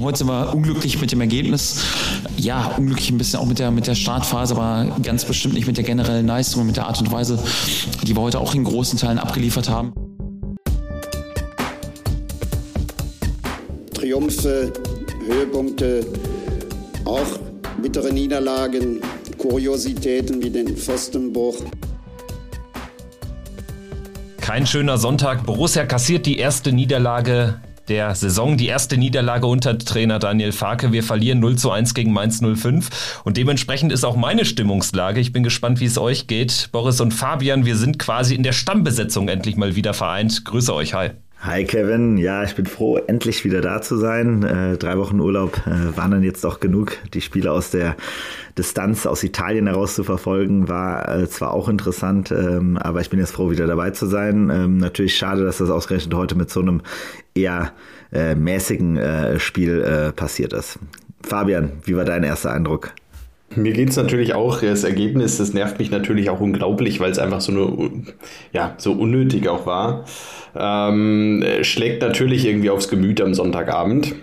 Heute sind wir unglücklich mit dem Ergebnis. Ja, unglücklich ein bisschen auch mit der, mit der Startphase, aber ganz bestimmt nicht mit der generellen Leistung und mit der Art und Weise, die wir heute auch in großen Teilen abgeliefert haben. Triumphe, Höhepunkte, auch bittere Niederlagen, Kuriositäten wie den Pfostenbruch. Kein schöner Sonntag. Borussia kassiert die erste Niederlage der Saison. Die erste Niederlage unter Trainer Daniel Farke. Wir verlieren 0 zu 1 gegen Mainz 05. Und dementsprechend ist auch meine Stimmungslage. Ich bin gespannt, wie es euch geht. Boris und Fabian, wir sind quasi in der Stammbesetzung endlich mal wieder vereint. Grüße euch. Hi. Hi Kevin, ja, ich bin froh, endlich wieder da zu sein. Äh, drei Wochen Urlaub äh, waren dann jetzt doch genug. Die Spiele aus der Distanz aus Italien heraus zu verfolgen, war äh, zwar auch interessant, ähm, aber ich bin jetzt froh, wieder dabei zu sein. Ähm, natürlich schade, dass das ausgerechnet heute mit so einem eher äh, mäßigen äh, Spiel äh, passiert ist. Fabian, wie war dein erster Eindruck? Mir geht es natürlich auch, das Ergebnis, das nervt mich natürlich auch unglaublich, weil es einfach so eine, ja, so unnötig auch war. Ähm, schlägt natürlich irgendwie aufs Gemüt am Sonntagabend.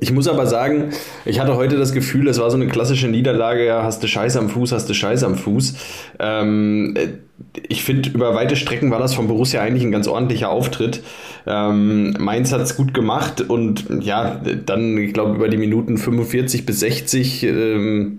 Ich muss aber sagen, ich hatte heute das Gefühl, es war so eine klassische Niederlage, ja, hast du Scheiß am Fuß, hast du Scheiß am Fuß. Ähm, ich finde, über weite Strecken war das von Borussia eigentlich ein ganz ordentlicher Auftritt. Ähm, Mainz hat es gut gemacht und ja, dann, ich glaube, über die Minuten 45 bis 60, ähm,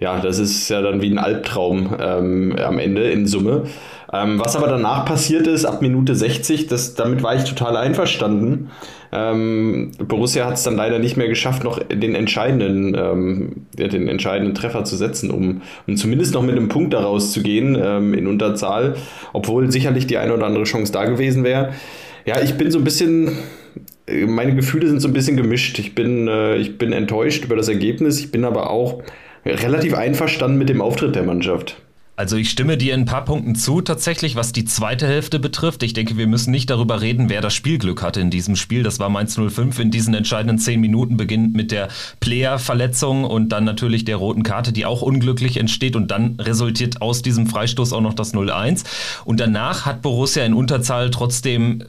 ja, das ist ja dann wie ein Albtraum ähm, am Ende in Summe. Ähm, was aber danach passiert ist, ab Minute 60, das, damit war ich total einverstanden. Ähm, Borussia hat es dann leider nicht mehr geschafft, noch den entscheidenden, ähm, den entscheidenden Treffer zu setzen, um, um zumindest noch mit einem Punkt daraus zu gehen ähm, in Unterzahl, obwohl sicherlich die eine oder andere Chance da gewesen wäre. Ja, ich bin so ein bisschen, meine Gefühle sind so ein bisschen gemischt. Ich bin, äh, ich bin enttäuscht über das Ergebnis, ich bin aber auch relativ einverstanden mit dem Auftritt der Mannschaft. Also ich stimme dir in ein paar Punkten zu, tatsächlich, was die zweite Hälfte betrifft. Ich denke, wir müssen nicht darüber reden, wer das Spielglück hatte in diesem Spiel. Das war Mainz 05 in diesen entscheidenden zehn Minuten, beginnt mit der Player-Verletzung und dann natürlich der roten Karte, die auch unglücklich entsteht und dann resultiert aus diesem Freistoß auch noch das 0-1. Und danach hat Borussia in Unterzahl trotzdem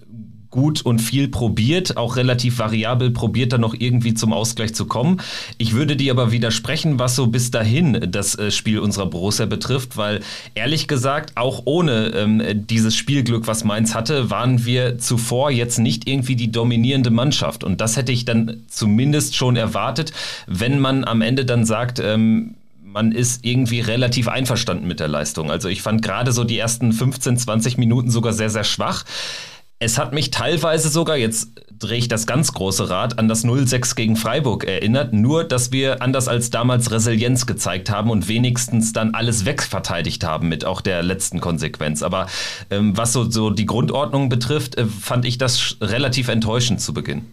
gut und viel probiert, auch relativ variabel probiert, dann noch irgendwie zum Ausgleich zu kommen. Ich würde dir aber widersprechen, was so bis dahin das äh, Spiel unserer Borussia betrifft, weil ehrlich gesagt, auch ohne ähm, dieses Spielglück, was Mainz hatte, waren wir zuvor jetzt nicht irgendwie die dominierende Mannschaft. Und das hätte ich dann zumindest schon erwartet, wenn man am Ende dann sagt, ähm, man ist irgendwie relativ einverstanden mit der Leistung. Also ich fand gerade so die ersten 15, 20 Minuten sogar sehr, sehr schwach. Es hat mich teilweise sogar, jetzt drehe ich das ganz große Rad, an das 0-6 gegen Freiburg erinnert, nur dass wir anders als damals Resilienz gezeigt haben und wenigstens dann alles wegverteidigt haben mit auch der letzten Konsequenz. Aber ähm, was so, so die Grundordnung betrifft, äh, fand ich das relativ enttäuschend zu Beginn.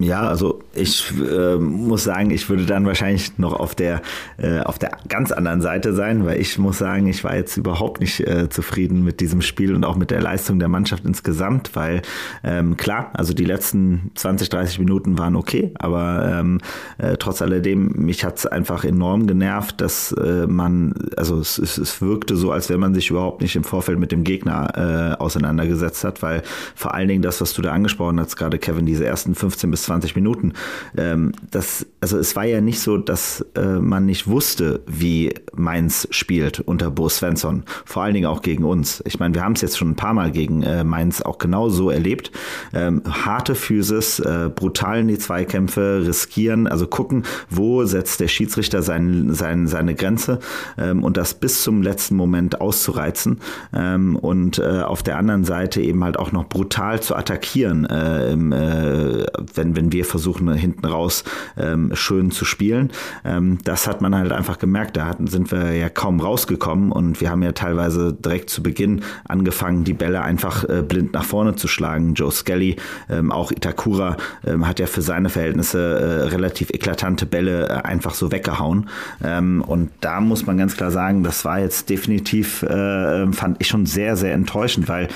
Ja, also ich äh, muss sagen, ich würde dann wahrscheinlich noch auf der äh, auf der ganz anderen Seite sein, weil ich muss sagen, ich war jetzt überhaupt nicht äh, zufrieden mit diesem Spiel und auch mit der Leistung der Mannschaft insgesamt, weil ähm, klar, also die letzten 20, 30 Minuten waren okay, aber ähm, äh, trotz alledem mich hat's einfach enorm genervt, dass äh, man, also es, es, es wirkte so, als wenn man sich überhaupt nicht im Vorfeld mit dem Gegner äh, auseinandergesetzt hat, weil vor allen Dingen das, was du da angesprochen hast, gerade Kevin, diese ersten 15 bis 20 Minuten. Ähm, das, also es war ja nicht so, dass äh, man nicht wusste, wie Mainz spielt unter Bo Svensson. Vor allen Dingen auch gegen uns. Ich meine, wir haben es jetzt schon ein paar Mal gegen äh, Mainz auch genau so erlebt. Ähm, harte Physis, äh, brutal in die Zweikämpfe, riskieren, also gucken, wo setzt der Schiedsrichter sein, sein, seine Grenze ähm, und das bis zum letzten Moment auszureizen. Ähm, und äh, auf der anderen Seite eben halt auch noch brutal zu attackieren, äh, äh, wenn, wenn wir versuchen, hinten raus ähm, schön zu spielen. Ähm, das hat man halt einfach gemerkt. Da hatten, sind wir ja kaum rausgekommen und wir haben ja teilweise direkt zu Beginn angefangen, die Bälle einfach äh, blind nach vorne zu schlagen. Joe Skelly, ähm, auch Itakura, ähm, hat ja für seine Verhältnisse äh, relativ eklatante Bälle äh, einfach so weggehauen. Ähm, und da muss man ganz klar sagen, das war jetzt definitiv, äh, fand ich schon sehr, sehr enttäuschend, weil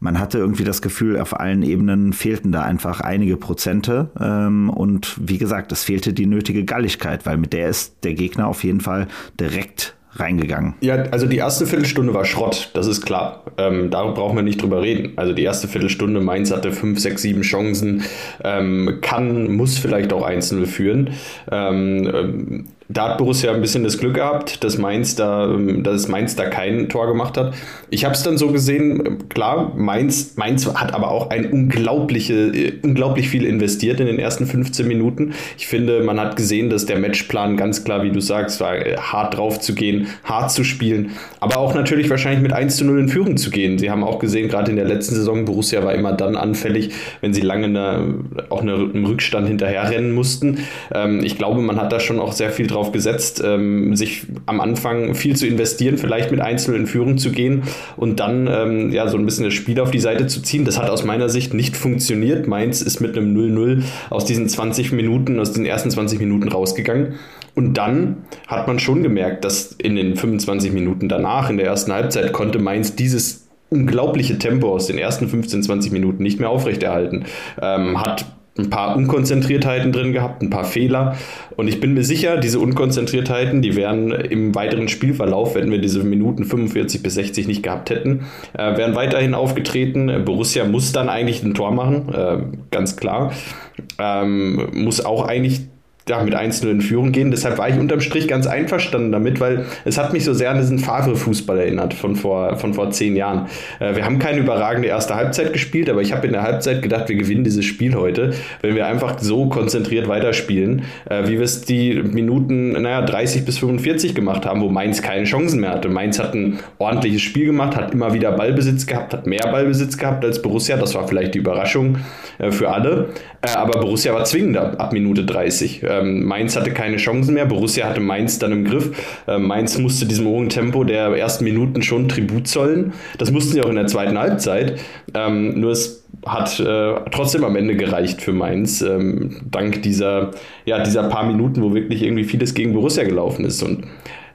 man hatte irgendwie das Gefühl, auf allen Ebenen fehlten da einfach einige Prozente. Ähm, und wie gesagt, es fehlte die nötige Galligkeit, weil mit der ist der Gegner auf jeden Fall direkt reingegangen? Ja, also die erste Viertelstunde war Schrott, das ist klar. Ähm, da brauchen wir nicht drüber reden. Also die erste Viertelstunde, Mainz hatte fünf, sechs, sieben Chancen, ähm, kann, muss vielleicht auch 1-0 führen. Ähm, ähm da hat Borussia ein bisschen das Glück gehabt, dass Mainz da, ähm, dass Mainz da kein Tor gemacht hat. Ich habe es dann so gesehen, klar, Mainz, Mainz hat aber auch ein unglaubliche, äh, unglaublich viel investiert in den ersten 15 Minuten. Ich finde, man hat gesehen, dass der Matchplan ganz klar, wie du sagst, war äh, hart drauf zu gehen, hart zu spielen, aber auch natürlich wahrscheinlich mit 1 zu 0 in Führung zu gehen. Sie haben auch gesehen, gerade in der letzten Saison, Borussia war immer dann anfällig, wenn sie lange eine, auch eine, einen Rückstand hinterherrennen mussten. Ähm, ich glaube, man hat da schon auch sehr viel drauf drauf gesetzt, ähm, sich am Anfang viel zu investieren, vielleicht mit Einzelnen in Führung zu gehen und dann ähm, ja so ein bisschen das Spiel auf die Seite zu ziehen. Das hat aus meiner Sicht nicht funktioniert. Mainz ist mit einem 0-0 aus diesen 20 Minuten, aus den ersten 20 Minuten rausgegangen. Und dann hat man schon gemerkt, dass in den 25 Minuten danach, in der ersten Halbzeit, konnte Mainz dieses unglaubliche Tempo aus den ersten 15, 20 Minuten nicht mehr aufrechterhalten. Ähm, hat ein paar Unkonzentriertheiten drin gehabt, ein paar Fehler. Und ich bin mir sicher, diese Unkonzentriertheiten, die wären im weiteren Spielverlauf, wenn wir diese Minuten 45 bis 60 nicht gehabt hätten, äh, wären weiterhin aufgetreten. Borussia muss dann eigentlich ein Tor machen, äh, ganz klar. Ähm, muss auch eigentlich ja, mit 1 in Führung gehen. Deshalb war ich unterm Strich ganz einverstanden damit, weil es hat mich so sehr an diesen Favre-Fußball erinnert von vor, von vor zehn Jahren. Äh, wir haben keine überragende erste Halbzeit gespielt, aber ich habe in der Halbzeit gedacht, wir gewinnen dieses Spiel heute, wenn wir einfach so konzentriert weiterspielen, äh, wie wir es die Minuten, naja, 30 bis 45 gemacht haben, wo Mainz keine Chancen mehr hatte. Mainz hat ein ordentliches Spiel gemacht, hat immer wieder Ballbesitz gehabt, hat mehr Ballbesitz gehabt als Borussia. Das war vielleicht die Überraschung äh, für alle. Äh, aber Borussia war zwingender ab Minute 30 ähm, Mainz hatte keine Chancen mehr. Borussia hatte Mainz dann im Griff. Ähm, Mainz musste diesem hohen Tempo der ersten Minuten schon Tribut zollen. Das mussten sie auch in der zweiten Halbzeit. Ähm, nur es hat äh, trotzdem am Ende gereicht für Mainz, ähm, dank dieser, ja, dieser paar Minuten, wo wirklich irgendwie vieles gegen Borussia gelaufen ist. Und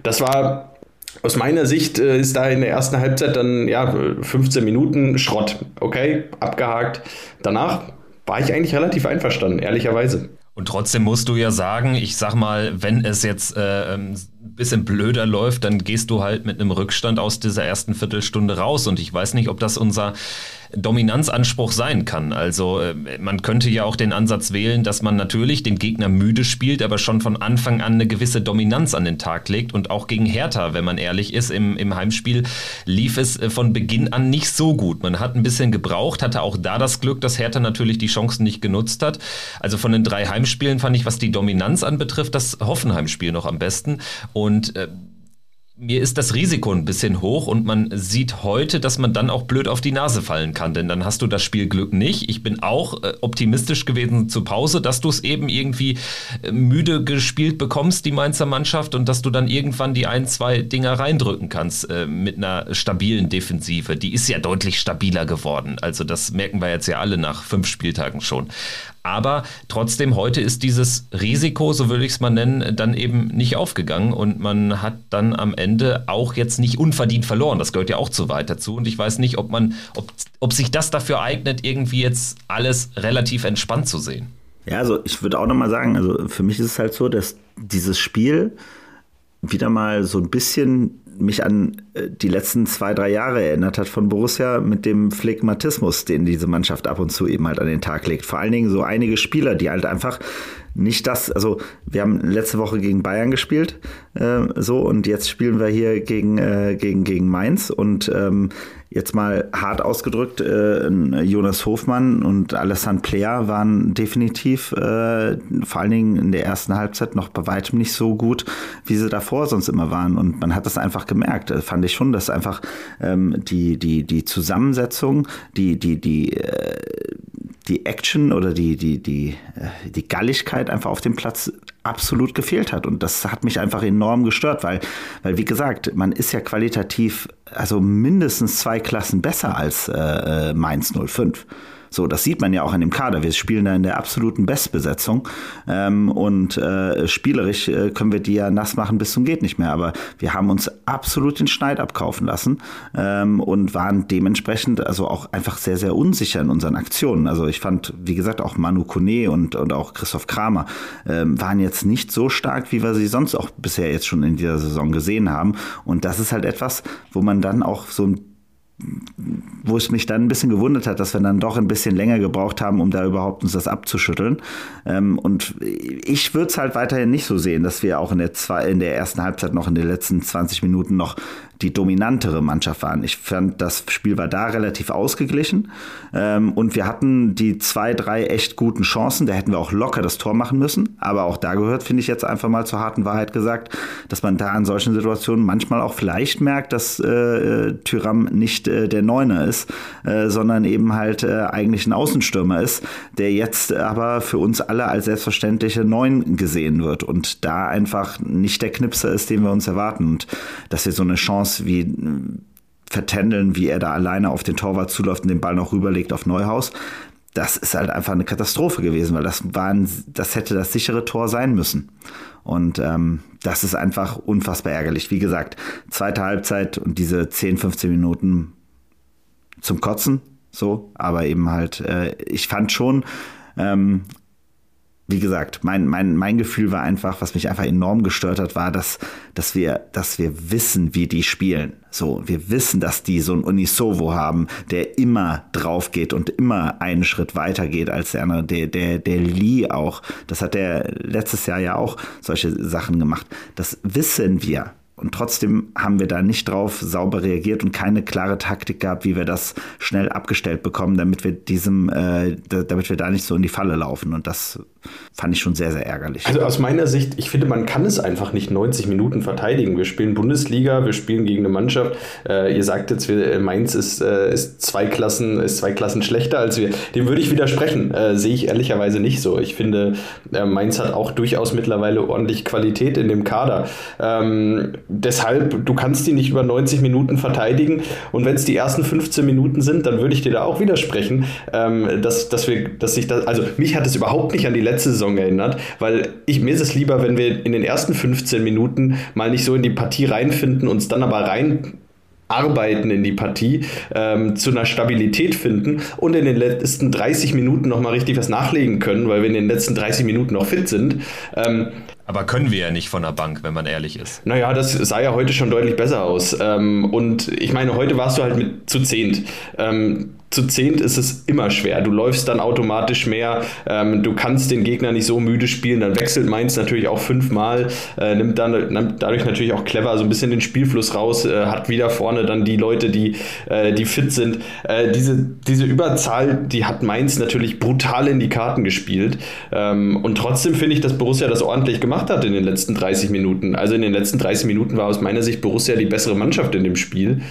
das war aus meiner Sicht äh, ist da in der ersten Halbzeit dann ja 15 Minuten Schrott. Okay, abgehakt. Danach war ich eigentlich relativ einverstanden, ehrlicherweise. Und trotzdem musst du ja sagen, ich sag mal, wenn es jetzt äh, ein bisschen blöder läuft, dann gehst du halt mit einem Rückstand aus dieser ersten Viertelstunde raus. Und ich weiß nicht, ob das unser Dominanzanspruch sein kann. Also äh, man könnte ja auch den Ansatz wählen, dass man natürlich den Gegner müde spielt, aber schon von Anfang an eine gewisse Dominanz an den Tag legt. Und auch gegen Hertha, wenn man ehrlich ist, im, im Heimspiel lief es äh, von Beginn an nicht so gut. Man hat ein bisschen gebraucht, hatte auch da das Glück, dass Hertha natürlich die Chancen nicht genutzt hat. Also von den drei Heimspielen fand ich, was die Dominanz anbetrifft, das Hoffenheim-Spiel noch am besten. Und äh, mir ist das Risiko ein bisschen hoch und man sieht heute, dass man dann auch blöd auf die Nase fallen kann, denn dann hast du das Spielglück nicht. Ich bin auch äh, optimistisch gewesen zur Pause, dass du es eben irgendwie äh, müde gespielt bekommst, die Mainzer Mannschaft, und dass du dann irgendwann die ein, zwei Dinger reindrücken kannst äh, mit einer stabilen Defensive. Die ist ja deutlich stabiler geworden. Also das merken wir jetzt ja alle nach fünf Spieltagen schon. Aber trotzdem, heute ist dieses Risiko, so würde ich es mal nennen, dann eben nicht aufgegangen und man hat dann am Ende auch jetzt nicht unverdient verloren. Das gehört ja auch zu weit dazu. Und ich weiß nicht, ob man, ob, ob sich das dafür eignet, irgendwie jetzt alles relativ entspannt zu sehen. Ja, also ich würde auch nochmal sagen, also für mich ist es halt so, dass dieses Spiel wieder mal so ein bisschen mich an äh, die letzten zwei, drei Jahre erinnert hat von Borussia mit dem Phlegmatismus, den diese Mannschaft ab und zu eben halt an den Tag legt. Vor allen Dingen so einige Spieler, die halt einfach nicht das, also wir haben letzte Woche gegen Bayern gespielt, äh, so und jetzt spielen wir hier gegen, äh, gegen, gegen Mainz und ähm, jetzt mal hart ausgedrückt, äh, Jonas Hofmann und Alessandro Plea waren definitiv äh, vor allen Dingen in der ersten Halbzeit noch bei weitem nicht so gut, wie sie davor sonst immer waren. Und man hat das einfach gemerkt. Das fand ich schon, dass einfach ähm, die, die, die Zusammensetzung, die, die, die, äh, die Action oder die, die, die, äh, die Galligkeit einfach auf dem Platz absolut gefehlt hat. Und das hat mich einfach enorm gestört, weil, weil wie gesagt, man ist ja qualitativ also mindestens zwei Klassen besser als äh, äh Mainz 05. So, das sieht man ja auch an dem Kader. Wir spielen da in der absoluten Bestbesetzung ähm, und äh, spielerisch äh, können wir die ja nass machen bis zum geht nicht mehr. Aber wir haben uns absolut den Schneid abkaufen lassen ähm, und waren dementsprechend also auch einfach sehr, sehr unsicher in unseren Aktionen. Also ich fand, wie gesagt, auch Manu Kone und, und auch Christoph Kramer ähm, waren jetzt nicht so stark, wie wir sie sonst auch bisher jetzt schon in dieser Saison gesehen haben. Und das ist halt etwas, wo man dann auch so ein wo es mich dann ein bisschen gewundert hat, dass wir dann doch ein bisschen länger gebraucht haben, um da überhaupt uns das abzuschütteln. Ähm, und ich würde es halt weiterhin nicht so sehen, dass wir auch in der, zwei, in der ersten Halbzeit noch in den letzten 20 Minuten noch die dominantere Mannschaft waren. Ich fand, das Spiel war da relativ ausgeglichen ähm, und wir hatten die zwei, drei echt guten Chancen. Da hätten wir auch locker das Tor machen müssen. Aber auch da gehört, finde ich jetzt einfach mal zur harten Wahrheit gesagt, dass man da in solchen Situationen manchmal auch vielleicht merkt, dass äh, Tyram nicht äh, der Neuner ist, äh, sondern eben halt äh, eigentlich ein Außenstürmer ist, der jetzt aber für uns alle als selbstverständliche Neun gesehen wird und da einfach nicht der Knipser ist, den wir uns erwarten. Und dass wir so eine Chance Chance wie äh, vertändeln, wie er da alleine auf den Torwart zuläuft und den Ball noch rüberlegt auf Neuhaus. Das ist halt einfach eine Katastrophe gewesen, weil das war ein, das hätte das sichere Tor sein müssen. Und ähm, das ist einfach unfassbar ärgerlich. Wie gesagt, zweite Halbzeit und diese 10, 15 Minuten zum Kotzen, so, aber eben halt, äh, ich fand schon, ähm, wie gesagt, mein, mein, mein Gefühl war einfach, was mich einfach enorm gestört hat, war, dass, dass, wir, dass wir wissen, wie die spielen. So, wir wissen, dass die so ein Unisovo haben, der immer drauf geht und immer einen Schritt weiter geht als der andere. Der, der, der Lee auch, das hat der letztes Jahr ja auch solche Sachen gemacht. Das wissen wir. Und trotzdem haben wir da nicht drauf sauber reagiert und keine klare Taktik gehabt, wie wir das schnell abgestellt bekommen, damit wir diesem, äh, damit wir da nicht so in die Falle laufen. Und das fand ich schon sehr, sehr ärgerlich. Also aus meiner Sicht, ich finde, man kann es einfach nicht 90 Minuten verteidigen. Wir spielen Bundesliga, wir spielen gegen eine Mannschaft. Äh, ihr sagt jetzt, wir, Mainz ist, äh, ist, zwei Klassen, ist zwei Klassen schlechter als wir. Dem würde ich widersprechen. Äh, sehe ich ehrlicherweise nicht so. Ich finde, äh, Mainz hat auch durchaus mittlerweile ordentlich Qualität in dem Kader. Ähm, deshalb, du kannst die nicht über 90 Minuten verteidigen. Und wenn es die ersten 15 Minuten sind, dann würde ich dir da auch widersprechen, ähm, dass, dass wir, dass sich das, also mich hat es überhaupt nicht an die letzte Saison erinnert, weil ich, mir ist es lieber, wenn wir in den ersten 15 Minuten mal nicht so in die Partie reinfinden, uns dann aber rein arbeiten in die Partie, ähm, zu einer Stabilität finden und in den letzten 30 Minuten nochmal richtig was nachlegen können, weil wir in den letzten 30 Minuten noch fit sind. Ähm, aber können wir ja nicht von der Bank, wenn man ehrlich ist. Naja, das sah ja heute schon deutlich besser aus. Ähm, und ich meine, heute warst du halt mit zu zehnt. Ähm, zu zehnt ist es immer schwer. Du läufst dann automatisch mehr, ähm, du kannst den Gegner nicht so müde spielen, dann wechselt Mainz natürlich auch fünfmal, äh, nimmt dann nimmt dadurch natürlich auch clever so ein bisschen den Spielfluss raus, äh, hat wieder vorne dann die Leute, die, äh, die fit sind. Äh, diese, diese Überzahl, die hat Mainz natürlich brutal in die Karten gespielt. Ähm, und trotzdem finde ich, dass Borussia das ordentlich gemacht hat in den letzten 30 Minuten. Also in den letzten 30 Minuten war aus meiner Sicht Borussia die bessere Mannschaft in dem Spiel.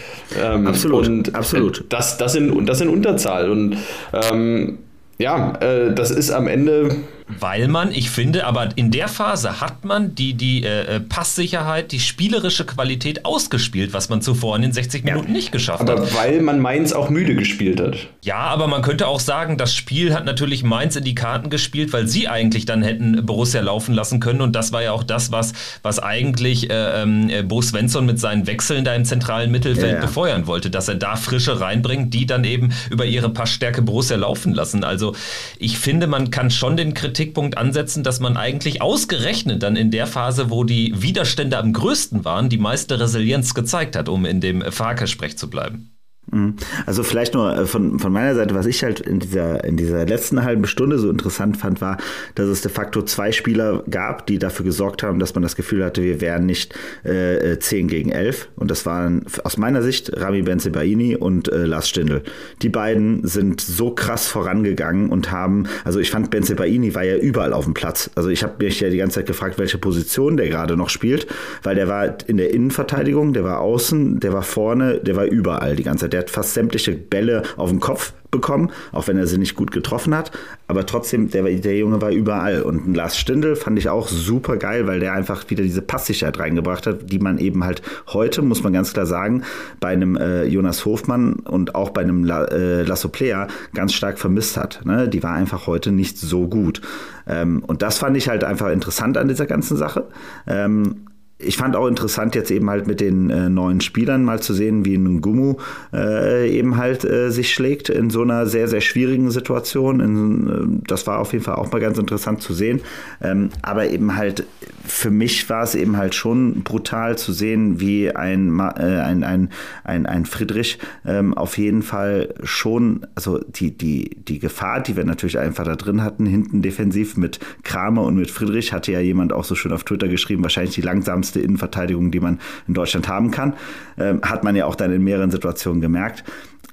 Ähm, absolut, und, absolut. Das, das, sind, das sind Unterzahl. Und ähm, ja, äh, das ist am Ende weil man, ich finde, aber in der Phase hat man die, die äh, äh, Passsicherheit, die spielerische Qualität ausgespielt, was man zuvor in den 60 Minuten ja, nicht geschafft aber hat. Aber weil man Mainz auch müde gespielt hat. Ja, aber man könnte auch sagen, das Spiel hat natürlich Mainz in die Karten gespielt, weil sie eigentlich dann hätten Borussia laufen lassen können. Und das war ja auch das, was, was eigentlich äh, äh, Bo Svensson mit seinen Wechseln da im zentralen Mittelfeld ja, ja. befeuern wollte, dass er da Frische reinbringt, die dann eben über ihre Passstärke Borussia laufen lassen. Also ich finde, man kann schon den Kritik Kritikpunkt ansetzen, dass man eigentlich ausgerechnet dann in der Phase, wo die Widerstände am größten waren, die meiste Resilienz gezeigt hat, um in dem Farke-Sprech zu bleiben. Mhm. Also vielleicht nur äh, von, von meiner Seite, was ich halt in dieser, in dieser letzten halben Stunde so interessant fand, war, dass es de facto zwei Spieler gab, die dafür gesorgt haben, dass man das Gefühl hatte, wir wären nicht äh, 10 gegen 11. Und das waren aus meiner Sicht Rami Benzebaini und äh, Lars Stindl. Die beiden sind so krass vorangegangen und haben, also ich fand Benzebaini war ja überall auf dem Platz. Also ich habe mich ja die ganze Zeit gefragt, welche Position der gerade noch spielt, weil der war in der Innenverteidigung, der war außen, der war vorne, der war überall die ganze Zeit der hat fast sämtliche Bälle auf dem Kopf bekommen, auch wenn er sie nicht gut getroffen hat. Aber trotzdem, der, der Junge war überall. Und Lars Stindl fand ich auch super geil, weil der einfach wieder diese Passsicherheit reingebracht hat, die man eben halt heute, muss man ganz klar sagen, bei einem äh, Jonas Hofmann und auch bei einem La, äh, Lasso Player ganz stark vermisst hat. Ne? Die war einfach heute nicht so gut. Ähm, und das fand ich halt einfach interessant an dieser ganzen Sache. Ähm, ich fand auch interessant, jetzt eben halt mit den äh, neuen Spielern mal zu sehen, wie ein Gumu äh, eben halt äh, sich schlägt in so einer sehr, sehr schwierigen Situation. In, äh, das war auf jeden Fall auch mal ganz interessant zu sehen. Ähm, aber eben halt, für mich war es eben halt schon brutal zu sehen, wie ein, äh, ein, ein, ein, ein Friedrich ähm, auf jeden Fall schon, also die, die, die Gefahr, die wir natürlich einfach da drin hatten, hinten defensiv mit Kramer und mit Friedrich, hatte ja jemand auch so schön auf Twitter geschrieben, wahrscheinlich die langsamste beste Innenverteidigung, die man in Deutschland haben kann. Ähm, hat man ja auch dann in mehreren Situationen gemerkt.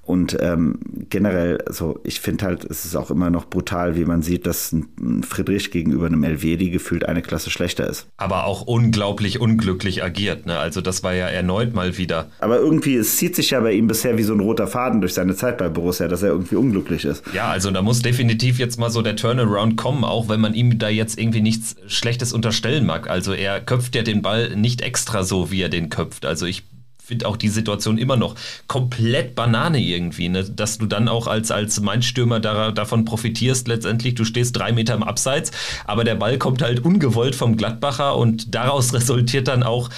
Und ähm, generell, also ich finde halt, es ist auch immer noch brutal, wie man sieht, dass ein Friedrich gegenüber einem Elvedi gefühlt eine Klasse schlechter ist. Aber auch unglaublich unglücklich agiert. Ne? Also das war ja erneut mal wieder. Aber irgendwie, es zieht sich ja bei ihm bisher wie so ein roter Faden durch seine Zeit bei Borussia, dass er irgendwie unglücklich ist. Ja, also da muss definitiv jetzt mal so der Turnaround kommen, auch wenn man ihm da jetzt irgendwie nichts Schlechtes unterstellen mag. Also er köpft ja den Ball nicht extra so, wie er den köpft. Also ich finde auch die Situation immer noch komplett Banane irgendwie, ne? dass du dann auch als, als Mainz-Stürmer da, davon profitierst letztendlich. Du stehst drei Meter im Abseits, aber der Ball kommt halt ungewollt vom Gladbacher und daraus resultiert dann auch,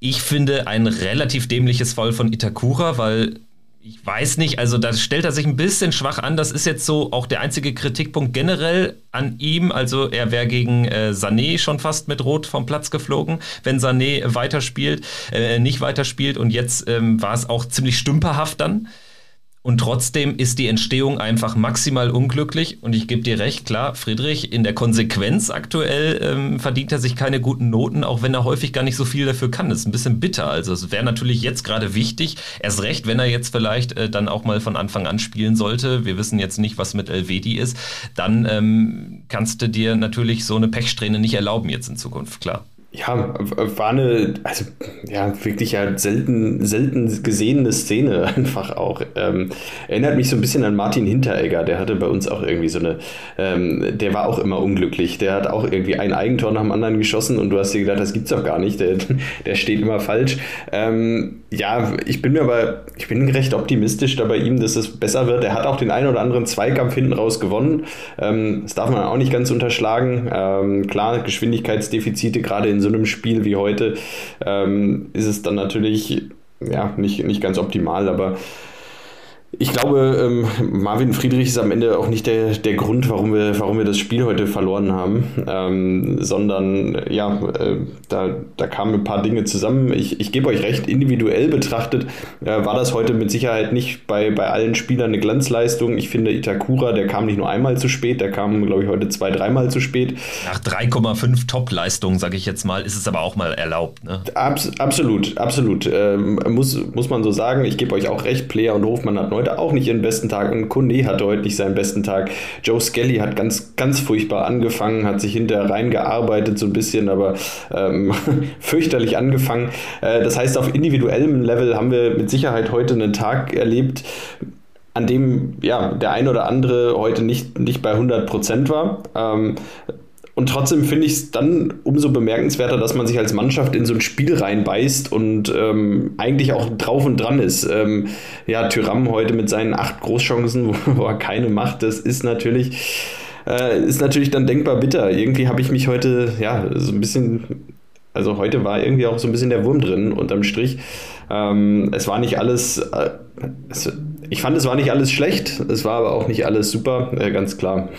ich finde, ein relativ dämliches Fall von Itakura, weil ich weiß nicht, also da stellt er sich ein bisschen schwach an. Das ist jetzt so auch der einzige Kritikpunkt generell an ihm. Also er wäre gegen äh, Sané schon fast mit Rot vom Platz geflogen, wenn Sané weiterspielt, äh, nicht weiterspielt. Und jetzt ähm, war es auch ziemlich stümperhaft dann. Und trotzdem ist die Entstehung einfach maximal unglücklich. Und ich gebe dir recht, klar, Friedrich, in der Konsequenz aktuell ähm, verdient er sich keine guten Noten, auch wenn er häufig gar nicht so viel dafür kann. Das ist ein bisschen bitter. Also es wäre natürlich jetzt gerade wichtig, erst recht, wenn er jetzt vielleicht äh, dann auch mal von Anfang an spielen sollte. Wir wissen jetzt nicht, was mit Elvedi ist. Dann ähm, kannst du dir natürlich so eine Pechsträhne nicht erlauben jetzt in Zukunft, klar. Ja, war eine, also ja, wirklich ja selten, selten gesehene Szene einfach auch. Ähm, erinnert mich so ein bisschen an Martin Hinteregger, der hatte bei uns auch irgendwie so eine, ähm, der war auch immer unglücklich. Der hat auch irgendwie ein Eigentor nach dem anderen geschossen und du hast dir gedacht, das gibt's doch gar nicht, der, der steht immer falsch. Ähm, ja, ich bin mir aber, ich bin recht optimistisch da bei ihm, dass es besser wird. Er hat auch den einen oder anderen Zweikampf hinten raus gewonnen. Ähm, das darf man auch nicht ganz unterschlagen. Ähm, klar, Geschwindigkeitsdefizite gerade in so einem Spiel wie heute ähm, ist es dann natürlich ja, nicht, nicht ganz optimal, aber ich glaube, ähm, Marvin Friedrich ist am Ende auch nicht der, der Grund, warum wir, warum wir das Spiel heute verloren haben, ähm, sondern ja, äh, da, da kamen ein paar Dinge zusammen. Ich, ich gebe euch recht, individuell betrachtet äh, war das heute mit Sicherheit nicht bei, bei allen Spielern eine Glanzleistung. Ich finde, Itakura, der kam nicht nur einmal zu spät, der kam, glaube ich, heute zwei, dreimal zu spät. Nach 3,5 Top-Leistungen, sage ich jetzt mal, ist es aber auch mal erlaubt. Ne? Abs absolut, absolut. Ähm, muss, muss man so sagen. Ich gebe euch auch recht, Player und Hofmann hat heute auch nicht ihren besten Tag und Kone hatte heute nicht seinen besten Tag. Joe Skelly hat ganz, ganz furchtbar angefangen, hat sich hinterher reingearbeitet so ein bisschen, aber ähm, fürchterlich angefangen. Äh, das heißt, auf individuellem Level haben wir mit Sicherheit heute einen Tag erlebt, an dem ja, der ein oder andere heute nicht, nicht bei 100 Prozent war. Ähm, und trotzdem finde ich es dann umso bemerkenswerter, dass man sich als Mannschaft in so ein Spiel reinbeißt und ähm, eigentlich auch drauf und dran ist. Ähm, ja, Tyram heute mit seinen acht Großchancen, wo, er keine macht, das ist natürlich, äh, ist natürlich dann denkbar bitter. Irgendwie habe ich mich heute, ja, so ein bisschen, also heute war irgendwie auch so ein bisschen der Wurm drin unterm Strich. Ähm, es war nicht alles, äh, es, ich fand, es war nicht alles schlecht, es war aber auch nicht alles super, äh, ganz klar.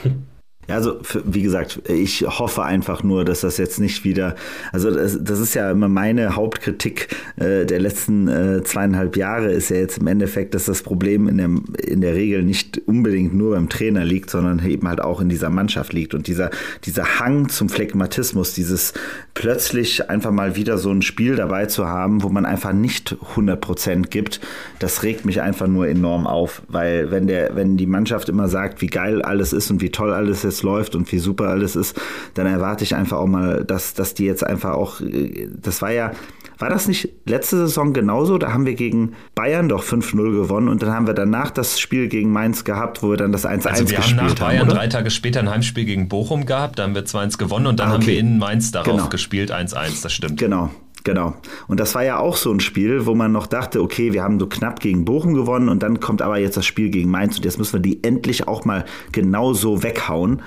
Also wie gesagt, ich hoffe einfach nur, dass das jetzt nicht wieder, also das, das ist ja immer meine Hauptkritik äh, der letzten äh, zweieinhalb Jahre, ist ja jetzt im Endeffekt, dass das Problem in der, in der Regel nicht unbedingt nur beim Trainer liegt, sondern eben halt auch in dieser Mannschaft liegt. Und dieser, dieser Hang zum Phlegmatismus, dieses plötzlich einfach mal wieder so ein Spiel dabei zu haben, wo man einfach nicht 100 Prozent gibt, das regt mich einfach nur enorm auf, weil wenn der, wenn die Mannschaft immer sagt, wie geil alles ist und wie toll alles ist, alles läuft und wie super alles ist, dann erwarte ich einfach auch mal, dass, dass die jetzt einfach auch, das war ja, war das nicht letzte Saison genauso? Da haben wir gegen Bayern doch 5-0 gewonnen und dann haben wir danach das Spiel gegen Mainz gehabt, wo wir dann das 1-1 also wir haben nach Bayern haben, drei Tage später ein Heimspiel gegen Bochum gehabt, da haben wir 2-1 gewonnen und dann ah, okay. haben wir in Mainz darauf genau. gespielt, 1-1, das stimmt. Genau, Genau. Und das war ja auch so ein Spiel, wo man noch dachte, okay, wir haben so knapp gegen Bochum gewonnen und dann kommt aber jetzt das Spiel gegen Mainz und jetzt müssen wir die endlich auch mal genauso weghauen.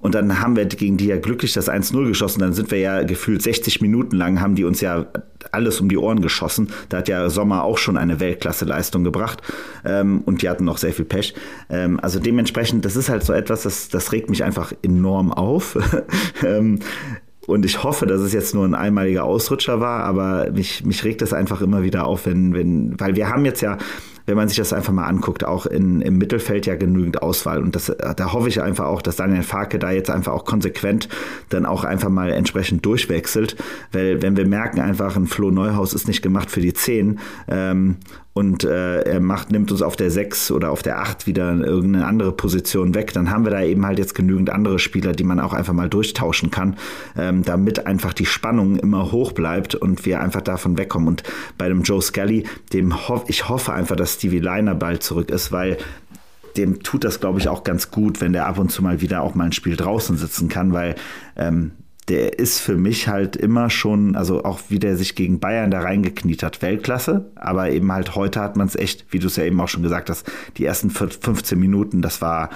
Und dann haben wir gegen die ja glücklich das 1-0 geschossen. Dann sind wir ja gefühlt 60 Minuten lang, haben die uns ja alles um die Ohren geschossen. Da hat ja Sommer auch schon eine Weltklasse-Leistung gebracht. Ähm, und die hatten noch sehr viel Pech. Ähm, also dementsprechend, das ist halt so etwas, das, das regt mich einfach enorm auf. ähm, und ich hoffe, dass es jetzt nur ein einmaliger Ausrutscher war, aber mich, mich regt es einfach immer wieder auf, wenn, wenn, weil wir haben jetzt ja, wenn man sich das einfach mal anguckt, auch in, im Mittelfeld ja genügend Auswahl. Und das, da hoffe ich einfach auch, dass Daniel Farke da jetzt einfach auch konsequent dann auch einfach mal entsprechend durchwechselt. Weil wenn wir merken einfach, ein Flo Neuhaus ist nicht gemacht für die 10 ähm, und äh, er macht, nimmt uns auf der 6 oder auf der 8 wieder irgendeine andere Position weg, dann haben wir da eben halt jetzt genügend andere Spieler, die man auch einfach mal durchtauschen kann, ähm, damit einfach die Spannung immer hoch bleibt und wir einfach davon wegkommen. Und bei dem Joe Scully, dem hoff, ich hoffe einfach, dass Stevie Liner bald zurück ist, weil dem tut das, glaube ich, auch ganz gut, wenn der ab und zu mal wieder auch mal ein Spiel draußen sitzen kann, weil ähm, der ist für mich halt immer schon, also auch wie der sich gegen Bayern da reingekniet hat, Weltklasse. Aber eben halt heute hat man es echt, wie du es ja eben auch schon gesagt hast, die ersten 15 Minuten, das war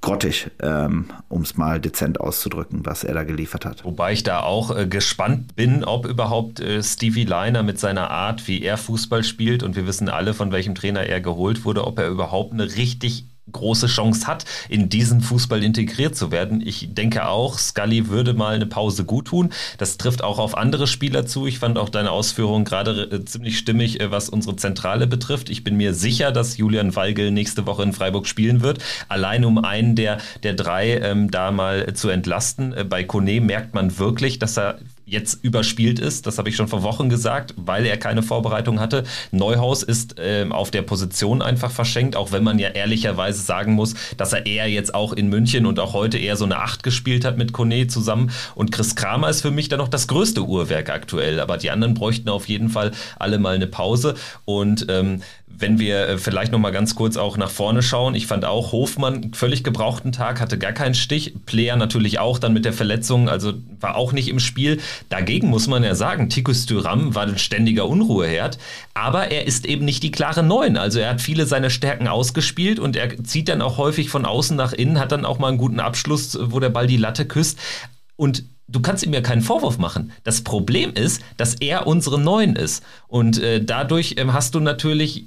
grottig, ähm, um es mal dezent auszudrücken, was er da geliefert hat. Wobei ich da auch äh, gespannt bin, ob überhaupt äh, Stevie Liner mit seiner Art, wie er Fußball spielt, und wir wissen alle, von welchem Trainer er geholt wurde, ob er überhaupt eine richtig große Chance hat, in diesen Fußball integriert zu werden. Ich denke auch, Scully würde mal eine Pause gut tun. Das trifft auch auf andere Spieler zu. Ich fand auch deine Ausführungen gerade äh, ziemlich stimmig, äh, was unsere Zentrale betrifft. Ich bin mir sicher, dass Julian Weigel nächste Woche in Freiburg spielen wird. Allein um einen der, der drei ähm, da mal zu entlasten. Äh, bei Kone merkt man wirklich, dass er jetzt überspielt ist. Das habe ich schon vor Wochen gesagt, weil er keine Vorbereitung hatte. Neuhaus ist äh, auf der Position einfach verschenkt, auch wenn man ja ehrlicherweise sagen muss, dass er eher jetzt auch in München und auch heute eher so eine Acht gespielt hat mit Kone zusammen. Und Chris Kramer ist für mich dann noch das größte Uhrwerk aktuell. Aber die anderen bräuchten auf jeden Fall alle mal eine Pause. Und ähm, wenn wir äh, vielleicht noch mal ganz kurz auch nach vorne schauen, ich fand auch Hofmann völlig gebrauchten Tag, hatte gar keinen Stich. Player natürlich auch dann mit der Verletzung, also war auch nicht im Spiel. Dagegen muss man ja sagen, Tikus Thuram war ein ständiger Unruheherd, aber er ist eben nicht die klare Neun. Also er hat viele seiner Stärken ausgespielt und er zieht dann auch häufig von außen nach innen, hat dann auch mal einen guten Abschluss, wo der Ball die Latte küsst. Und du kannst ihm ja keinen Vorwurf machen. Das Problem ist, dass er unsere Neun ist. Und äh, dadurch äh, hast du natürlich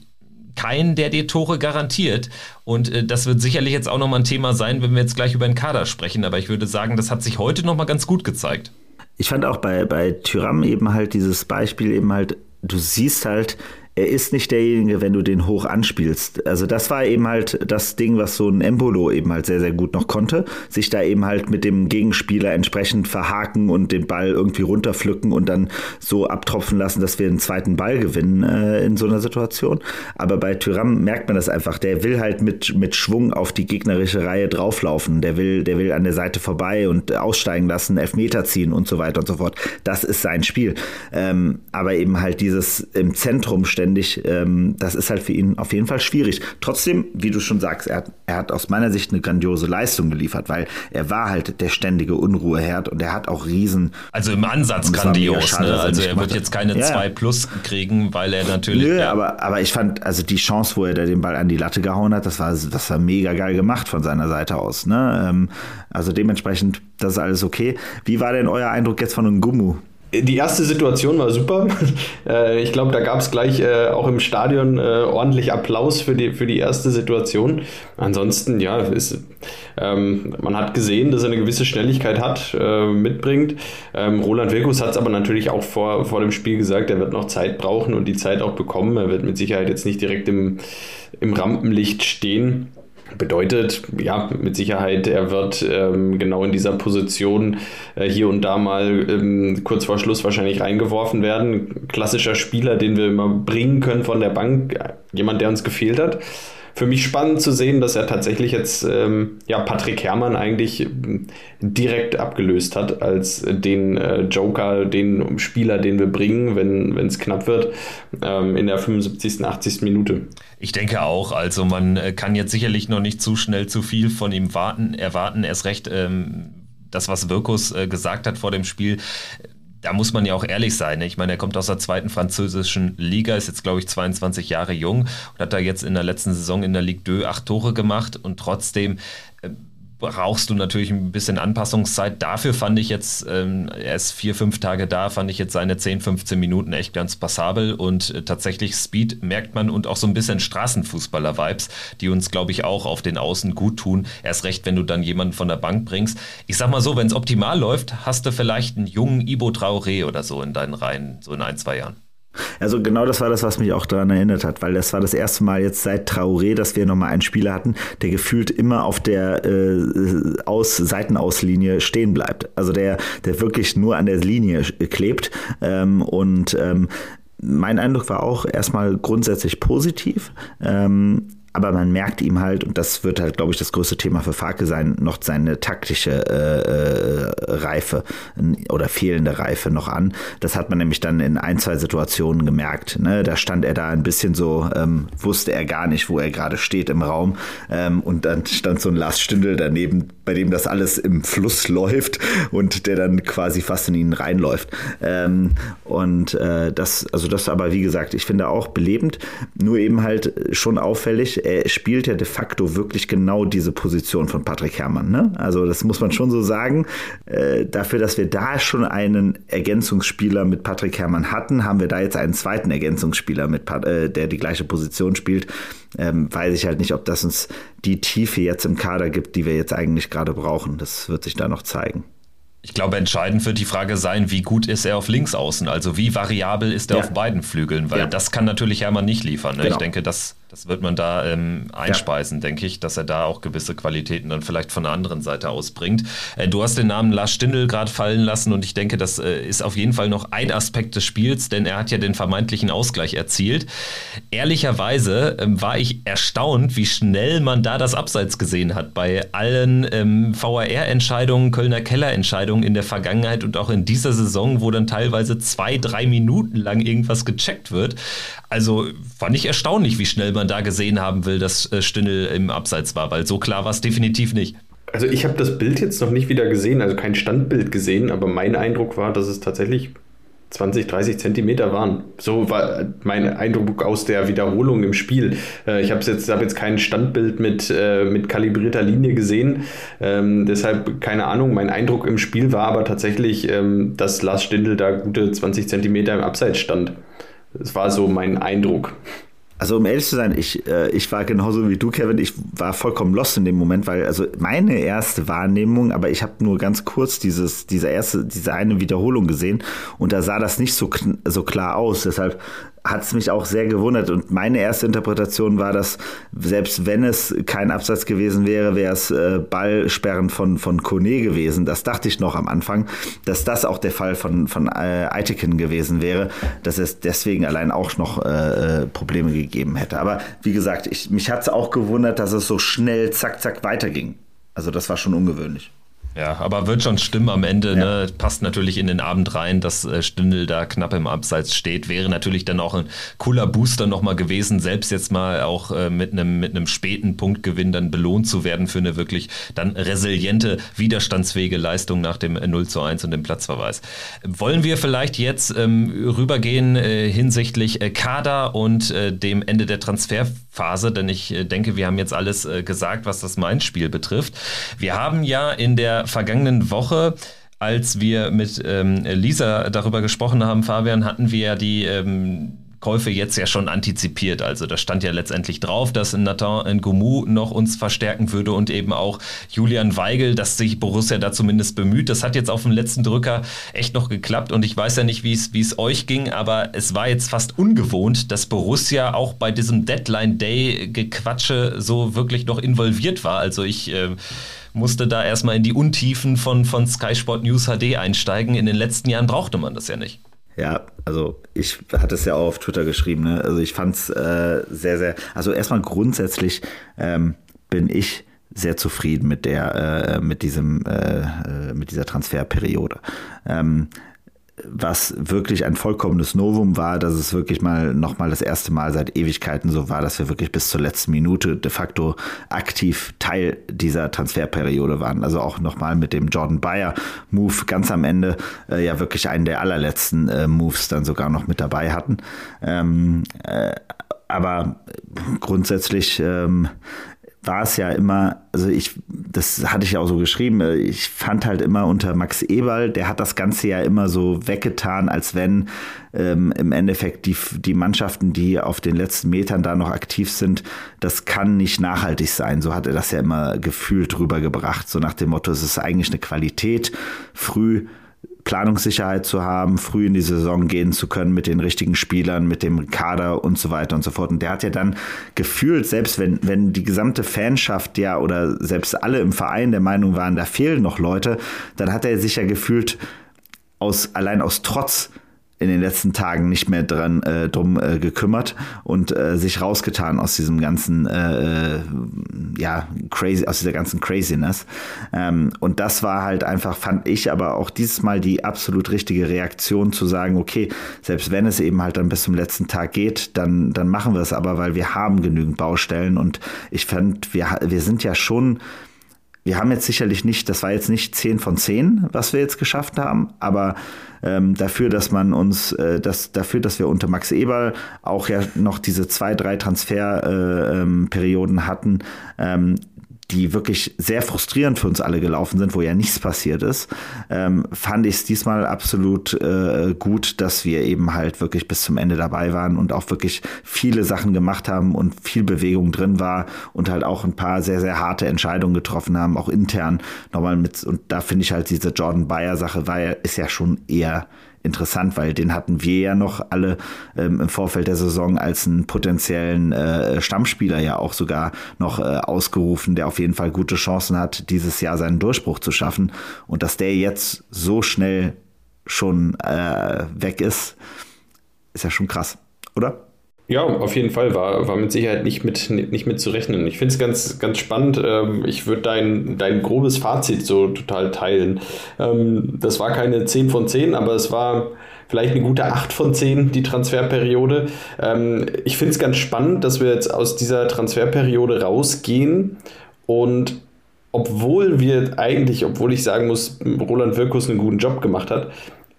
keinen, der dir Tore garantiert. Und äh, das wird sicherlich jetzt auch nochmal ein Thema sein, wenn wir jetzt gleich über den Kader sprechen. Aber ich würde sagen, das hat sich heute nochmal ganz gut gezeigt. Ich fand auch bei, bei Tyram eben halt dieses Beispiel eben halt, du siehst halt, er ist nicht derjenige, wenn du den hoch anspielst. Also das war eben halt das Ding, was so ein Embolo eben halt sehr, sehr gut noch konnte. Sich da eben halt mit dem Gegenspieler entsprechend verhaken und den Ball irgendwie runterpflücken und dann so abtropfen lassen, dass wir einen zweiten Ball gewinnen äh, in so einer Situation. Aber bei Tyram merkt man das einfach. Der will halt mit, mit Schwung auf die gegnerische Reihe drauflaufen. Der will, der will an der Seite vorbei und aussteigen lassen, Elfmeter ziehen und so weiter und so fort. Das ist sein Spiel. Ähm, aber eben halt dieses im Zentrum stellen ständig, ähm, das ist halt für ihn auf jeden Fall schwierig. Trotzdem, wie du schon sagst, er hat, er hat aus meiner Sicht eine grandiose Leistung geliefert, weil er war halt der ständige Unruheherd und er hat auch riesen. Also im Ansatz grandios, schade, ne? Also er wird jetzt keine 2 ja. plus kriegen, weil er natürlich. Nö, ja. aber, aber ich fand, also die Chance, wo er da den Ball an die Latte gehauen hat, das war, das war mega geil gemacht von seiner Seite aus. Ne? Ähm, also dementsprechend, das ist alles okay. Wie war denn euer Eindruck jetzt von einem Gummu? Die erste Situation war super. Äh, ich glaube, da gab es gleich äh, auch im Stadion äh, ordentlich Applaus für die, für die erste Situation. Ansonsten, ja, ist, ähm, man hat gesehen, dass er eine gewisse Schnelligkeit hat, äh, mitbringt. Ähm, Roland Wirkus hat es aber natürlich auch vor, vor dem Spiel gesagt, er wird noch Zeit brauchen und die Zeit auch bekommen. Er wird mit Sicherheit jetzt nicht direkt im, im Rampenlicht stehen. Bedeutet, ja, mit Sicherheit, er wird ähm, genau in dieser Position äh, hier und da mal ähm, kurz vor Schluss wahrscheinlich reingeworfen werden. Klassischer Spieler, den wir immer bringen können von der Bank, jemand, der uns gefehlt hat. Für mich spannend zu sehen, dass er tatsächlich jetzt ähm, ja, Patrick Herrmann eigentlich ähm, direkt abgelöst hat als den äh, Joker, den Spieler, den wir bringen, wenn es knapp wird, ähm, in der 75., 80. Minute. Ich denke auch. Also man äh, kann jetzt sicherlich noch nicht zu schnell zu viel von ihm warten, erwarten. Erst recht ähm, das, was Wirkus äh, gesagt hat vor dem Spiel da muss man ja auch ehrlich sein. Ne? Ich meine, er kommt aus der zweiten französischen Liga, ist jetzt, glaube ich, 22 Jahre jung und hat da jetzt in der letzten Saison in der Ligue 2 acht Tore gemacht und trotzdem äh, brauchst du natürlich ein bisschen Anpassungszeit. Dafür fand ich jetzt, ähm, er ist vier, fünf Tage da, fand ich jetzt seine 10, 15 Minuten echt ganz passabel und äh, tatsächlich Speed merkt man und auch so ein bisschen Straßenfußballer-Vibes, die uns, glaube ich, auch auf den Außen gut tun. Erst recht, wenn du dann jemanden von der Bank bringst. Ich sag mal so, wenn es optimal läuft, hast du vielleicht einen jungen Ibo Traoré oder so in deinen Reihen, so in ein, zwei Jahren. Also genau das war das, was mich auch daran erinnert hat, weil das war das erste Mal jetzt seit Traoré, dass wir nochmal einen Spieler hatten, der gefühlt immer auf der äh, Aus Seitenauslinie stehen bleibt. Also der, der wirklich nur an der Linie klebt. Ähm, und ähm, mein Eindruck war auch erstmal grundsätzlich positiv. Ähm, aber man merkt ihm halt, und das wird halt, glaube ich, das größte Thema für Farke sein, noch seine taktische äh, äh, Reife oder fehlende Reife noch an. Das hat man nämlich dann in ein, zwei Situationen gemerkt. Ne? Da stand er da ein bisschen so, ähm, wusste er gar nicht, wo er gerade steht im Raum. Ähm, und dann stand so ein Lars Stündel daneben, bei dem das alles im Fluss läuft und der dann quasi fast in ihn reinläuft. Ähm, und äh, das, also das aber, wie gesagt, ich finde auch belebend, nur eben halt schon auffällig, er spielt ja de facto wirklich genau diese Position von Patrick Herrmann. Ne? Also das muss man schon so sagen. Äh, dafür, dass wir da schon einen Ergänzungsspieler mit Patrick Herrmann hatten, haben wir da jetzt einen zweiten Ergänzungsspieler, mit, äh, der die gleiche Position spielt. Ähm, weiß ich halt nicht, ob das uns die Tiefe jetzt im Kader gibt, die wir jetzt eigentlich gerade brauchen. Das wird sich da noch zeigen. Ich glaube, entscheidend wird die Frage sein, wie gut ist er auf Linksaußen? Also wie variabel ist er ja. auf beiden Flügeln? Weil ja. das kann natürlich Hermann nicht liefern. Ne? Genau. Ich denke, das das wird man da ähm, einspeisen, ja. denke ich, dass er da auch gewisse Qualitäten dann vielleicht von der anderen Seite ausbringt. Äh, du hast den Namen Lars Stindl gerade fallen lassen und ich denke, das äh, ist auf jeden Fall noch ein Aspekt des Spiels, denn er hat ja den vermeintlichen Ausgleich erzielt. Ehrlicherweise äh, war ich erstaunt, wie schnell man da das Abseits gesehen hat bei allen ähm, VAR-Entscheidungen, Kölner Keller-Entscheidungen in der Vergangenheit und auch in dieser Saison, wo dann teilweise zwei, drei Minuten lang irgendwas gecheckt wird. Also fand ich erstaunlich, wie schnell man da gesehen haben will, dass äh, Stindl im Abseits war, weil so klar war es definitiv nicht. Also ich habe das Bild jetzt noch nicht wieder gesehen, also kein Standbild gesehen, aber mein Eindruck war, dass es tatsächlich 20, 30 Zentimeter waren. So war mein Eindruck aus der Wiederholung im Spiel. Äh, ich habe jetzt, hab jetzt kein Standbild mit, äh, mit kalibrierter Linie gesehen. Ähm, deshalb keine Ahnung. Mein Eindruck im Spiel war aber tatsächlich, ähm, dass Lars Stindl da gute 20 Zentimeter im Abseits stand. Das war so mein Eindruck. Also um ehrlich zu sein, ich, äh, ich war genauso wie du, Kevin. Ich war vollkommen lost in dem Moment, weil also meine erste Wahrnehmung, aber ich habe nur ganz kurz dieses, diese erste, diese eine Wiederholung gesehen und da sah das nicht so, so klar aus. Deshalb hat es mich auch sehr gewundert. Und meine erste Interpretation war, dass selbst wenn es kein Absatz gewesen wäre, wäre es äh, Ballsperren von, von Kone gewesen. Das dachte ich noch am Anfang, dass das auch der Fall von, von äh, Eitiken gewesen wäre, dass es deswegen allein auch noch äh, äh Probleme gegeben hätte. Aber wie gesagt, ich, mich hat es auch gewundert, dass es so schnell zack, zack weiterging. Also das war schon ungewöhnlich. Ja, aber wird schon stimmen am Ende. Ja. Ne? Passt natürlich in den Abend rein, dass äh, Stündel da knapp im Abseits steht. Wäre natürlich dann auch ein cooler Booster nochmal gewesen, selbst jetzt mal auch äh, mit einem mit einem späten Punktgewinn dann belohnt zu werden für eine wirklich dann resiliente, widerstandsfähige Leistung nach dem 0 zu 1 und dem Platzverweis. Wollen wir vielleicht jetzt ähm, rübergehen äh, hinsichtlich äh, Kader und äh, dem Ende der Transferphase? Denn ich äh, denke, wir haben jetzt alles gesagt, was das Main-Spiel betrifft. Wir haben ja in der vergangenen Woche als wir mit ähm, Lisa darüber gesprochen haben, Fabian, hatten wir ja die ähm, Käufe jetzt ja schon antizipiert. Also da stand ja letztendlich drauf, dass Nathan Ngoumu noch uns verstärken würde und eben auch Julian Weigel, dass sich Borussia da zumindest bemüht. Das hat jetzt auf dem letzten Drücker echt noch geklappt und ich weiß ja nicht, wie es euch ging, aber es war jetzt fast ungewohnt, dass Borussia auch bei diesem Deadline Day Gequatsche so wirklich noch involviert war. Also ich äh, musste da erstmal in die Untiefen von, von Sky Sport News HD einsteigen. In den letzten Jahren brauchte man das ja nicht. Ja, also ich hatte es ja auch auf Twitter geschrieben. Ne? Also ich fand es äh, sehr, sehr. Also erstmal grundsätzlich ähm, bin ich sehr zufrieden mit der, äh, mit diesem, äh, äh mit dieser Transferperiode. Ähm, was wirklich ein vollkommenes Novum war, dass es wirklich mal nochmal das erste Mal seit Ewigkeiten so war, dass wir wirklich bis zur letzten Minute de facto aktiv Teil dieser Transferperiode waren. Also auch nochmal mit dem Jordan Bayer Move ganz am Ende äh, ja wirklich einen der allerletzten äh, Moves dann sogar noch mit dabei hatten. Ähm, äh, aber grundsätzlich ähm, war es ja immer, also ich, das hatte ich ja auch so geschrieben, äh, ich fand halt immer unter Max Eberl, der hat das Ganze ja immer so weggetan, als wenn ähm, im Endeffekt die, die Mannschaften, die auf den letzten Metern da noch aktiv sind, das kann nicht nachhaltig sein. So hat er das ja immer gefühlt rübergebracht, so nach dem Motto, es ist eigentlich eine Qualität, früh Planungssicherheit zu haben, früh in die Saison gehen zu können mit den richtigen Spielern, mit dem Kader und so weiter und so fort. Und der hat ja dann gefühlt, selbst wenn, wenn die gesamte Fanschaft ja oder selbst alle im Verein der Meinung waren, da fehlen noch Leute, dann hat er sich ja gefühlt aus, allein aus Trotz in den letzten Tagen nicht mehr dran äh, drum äh, gekümmert und äh, sich rausgetan aus diesem ganzen äh, ja crazy aus dieser ganzen Craziness. Ähm, und das war halt einfach fand ich aber auch dieses Mal die absolut richtige Reaktion zu sagen okay selbst wenn es eben halt dann bis zum letzten Tag geht dann dann machen wir es. Aber weil wir haben genügend Baustellen und ich fand wir wir sind ja schon wir haben jetzt sicherlich nicht, das war jetzt nicht 10 von 10, was wir jetzt geschafft haben, aber ähm, dafür, dass man uns, äh, das, dafür, dass wir unter Max Eberl auch ja noch diese zwei, drei Transferperioden äh, ähm, hatten, ähm, die wirklich sehr frustrierend für uns alle gelaufen sind, wo ja nichts passiert ist, ähm, fand ich es diesmal absolut äh, gut, dass wir eben halt wirklich bis zum Ende dabei waren und auch wirklich viele Sachen gemacht haben und viel Bewegung drin war und halt auch ein paar sehr, sehr harte Entscheidungen getroffen haben, auch intern nochmal mit. Und da finde ich halt diese Jordan Bayer Sache war ja, ist ja schon eher interessant, weil den hatten wir ja noch alle ähm, im Vorfeld der Saison als einen potenziellen äh, Stammspieler ja auch sogar noch äh, ausgerufen, der auf jeden Fall gute Chancen hat, dieses Jahr seinen Durchbruch zu schaffen. Und dass der jetzt so schnell schon äh, weg ist, ist ja schon krass, oder? Ja, auf jeden Fall war, war mit Sicherheit nicht mit, nicht mit zu rechnen. Ich finde es ganz, ganz spannend. Ähm, ich würde dein, dein grobes Fazit so total teilen. Ähm, das war keine 10 von 10, aber es war vielleicht eine gute 8 von 10, die Transferperiode. Ähm, ich finde es ganz spannend, dass wir jetzt aus dieser Transferperiode rausgehen und obwohl wir eigentlich, obwohl ich sagen muss, Roland Wirkus einen guten Job gemacht hat,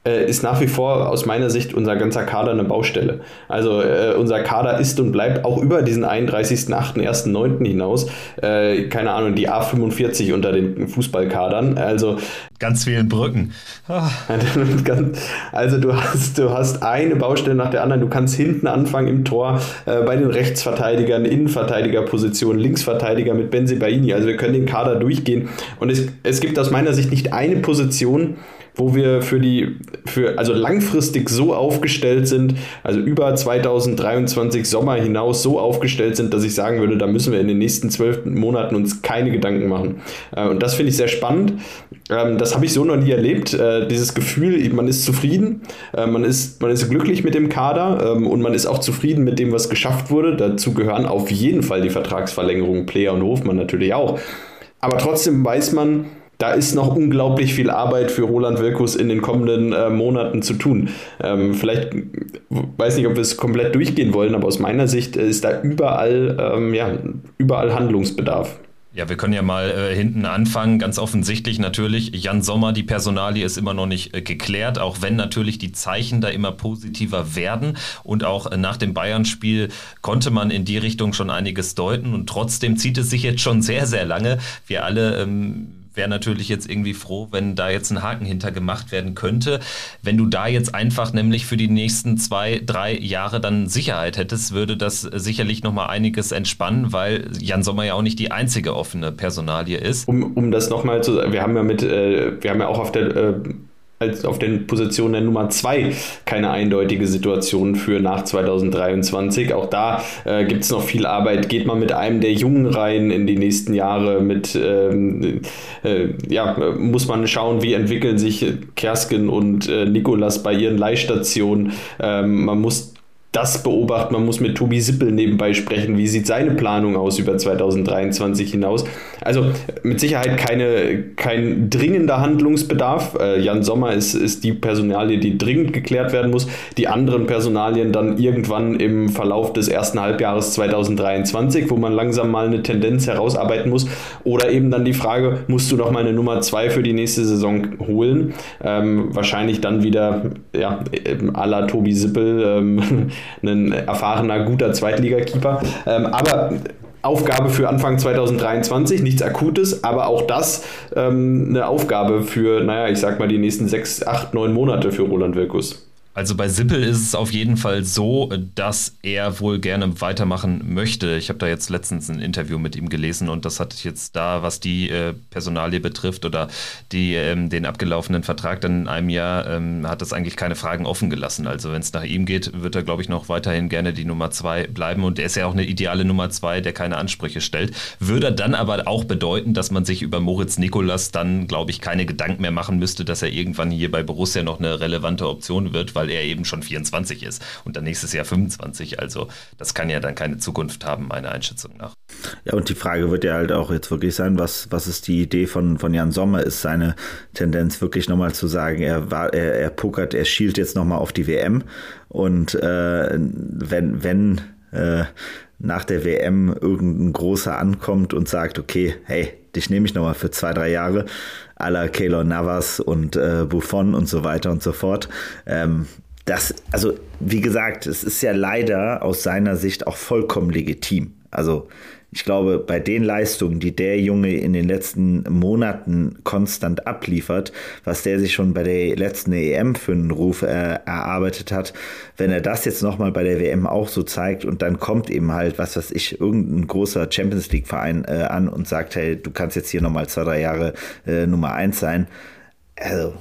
äh, ist nach wie vor aus meiner Sicht unser ganzer Kader eine Baustelle. Also äh, unser Kader ist und bleibt auch über diesen 31.8., hinaus, äh, keine Ahnung, die A45 unter den Fußballkadern. Also ganz vielen Brücken. Also du hast, du hast eine Baustelle nach der anderen. Du kannst hinten anfangen im Tor äh, bei den Rechtsverteidigern, Innenverteidigerpositionen, Linksverteidiger mit Benzi Baini. Also wir können den Kader durchgehen. Und es, es gibt aus meiner Sicht nicht eine Position, wo wir für die, für, also langfristig so aufgestellt sind, also über 2023 Sommer hinaus so aufgestellt sind, dass ich sagen würde, da müssen wir in den nächsten zwölf Monaten uns keine Gedanken machen. Äh, und das finde ich sehr spannend. Ähm, habe ich so noch nie erlebt. Äh, dieses Gefühl, man ist zufrieden, äh, man ist, man ist glücklich mit dem Kader ähm, und man ist auch zufrieden mit dem, was geschafft wurde. Dazu gehören auf jeden Fall die Vertragsverlängerungen Player und Hofmann natürlich auch. Aber trotzdem weiß man, da ist noch unglaublich viel Arbeit für Roland Wilkus in den kommenden äh, Monaten zu tun. Ähm, vielleicht, weiß nicht, ob wir es komplett durchgehen wollen, aber aus meiner Sicht ist da überall, ähm, ja, überall Handlungsbedarf. Ja, wir können ja mal äh, hinten anfangen. Ganz offensichtlich natürlich, Jan Sommer, die Personalie ist immer noch nicht äh, geklärt, auch wenn natürlich die Zeichen da immer positiver werden. Und auch äh, nach dem Bayern-Spiel konnte man in die Richtung schon einiges deuten. Und trotzdem zieht es sich jetzt schon sehr, sehr lange. Wir alle ähm, wäre natürlich jetzt irgendwie froh, wenn da jetzt ein Haken hinter gemacht werden könnte. Wenn du da jetzt einfach nämlich für die nächsten zwei, drei Jahre dann Sicherheit hättest, würde das sicherlich nochmal einiges entspannen, weil Jan Sommer ja auch nicht die einzige offene Personalie ist. Um, um das nochmal zu sagen, wir haben ja mit, äh, wir haben ja auch auf der äh, als auf den Positionen der Nummer 2 keine eindeutige Situation für nach 2023. Auch da äh, gibt es noch viel Arbeit. Geht man mit einem der Jungen rein in die nächsten Jahre? Mit ähm, äh, ja, muss man schauen, wie entwickeln sich Kersken und äh, Nikolas bei ihren Leihstationen. Ähm, man muss das beobachten. Man muss mit Tobi Sippel nebenbei sprechen. Wie sieht seine Planung aus über 2023 hinaus? Also mit Sicherheit keine, kein dringender Handlungsbedarf. Äh, Jan Sommer ist, ist die Personalie, die dringend geklärt werden muss. Die anderen Personalien dann irgendwann im Verlauf des ersten Halbjahres 2023, wo man langsam mal eine Tendenz herausarbeiten muss. Oder eben dann die Frage, musst du noch mal eine Nummer 2 für die nächste Saison holen? Ähm, wahrscheinlich dann wieder ja, à la Tobi Sippel. Ähm, ein erfahrener, guter Zweitligakeeper. Ähm, aber Aufgabe für Anfang 2023, nichts Akutes, aber auch das ähm, eine Aufgabe für, naja, ich sag mal, die nächsten sechs, acht, neun Monate für Roland Wirkus. Also bei Sippel ist es auf jeden Fall so, dass er wohl gerne weitermachen möchte. Ich habe da jetzt letztens ein Interview mit ihm gelesen und das hat jetzt da, was die äh, Personalie betrifft oder die, ähm, den abgelaufenen Vertrag dann in einem Jahr, ähm, hat das eigentlich keine Fragen offen gelassen. Also wenn es nach ihm geht, wird er, glaube ich, noch weiterhin gerne die Nummer zwei bleiben und er ist ja auch eine ideale Nummer zwei, der keine Ansprüche stellt. Würde dann aber auch bedeuten, dass man sich über Moritz Nikolas dann, glaube ich, keine Gedanken mehr machen müsste, dass er irgendwann hier bei Borussia noch eine relevante Option wird, weil weil er eben schon 24 ist und dann nächstes Jahr 25. Also das kann ja dann keine Zukunft haben, meiner Einschätzung nach. Ja, und die Frage wird ja halt auch jetzt wirklich sein, was, was ist die Idee von, von Jan Sommer? Ist seine Tendenz wirklich nochmal zu sagen, er, war, er, er pokert, er schielt jetzt nochmal auf die WM und äh, wenn, wenn äh, nach der WM irgendein Großer ankommt und sagt, okay, hey, dich nehme ich nochmal für zwei, drei Jahre, à la Keylor Navas und äh, Buffon und so weiter und so fort. Ähm, das, also wie gesagt, es ist ja leider aus seiner Sicht auch vollkommen legitim. Also ich glaube, bei den Leistungen, die der Junge in den letzten Monaten konstant abliefert, was der sich schon bei der letzten EM für einen Ruf äh, erarbeitet hat, wenn er das jetzt nochmal bei der WM auch so zeigt und dann kommt eben halt, was weiß ich, irgendein großer Champions League Verein äh, an und sagt, hey, du kannst jetzt hier nochmal zwei, drei Jahre äh, Nummer eins sein. Also,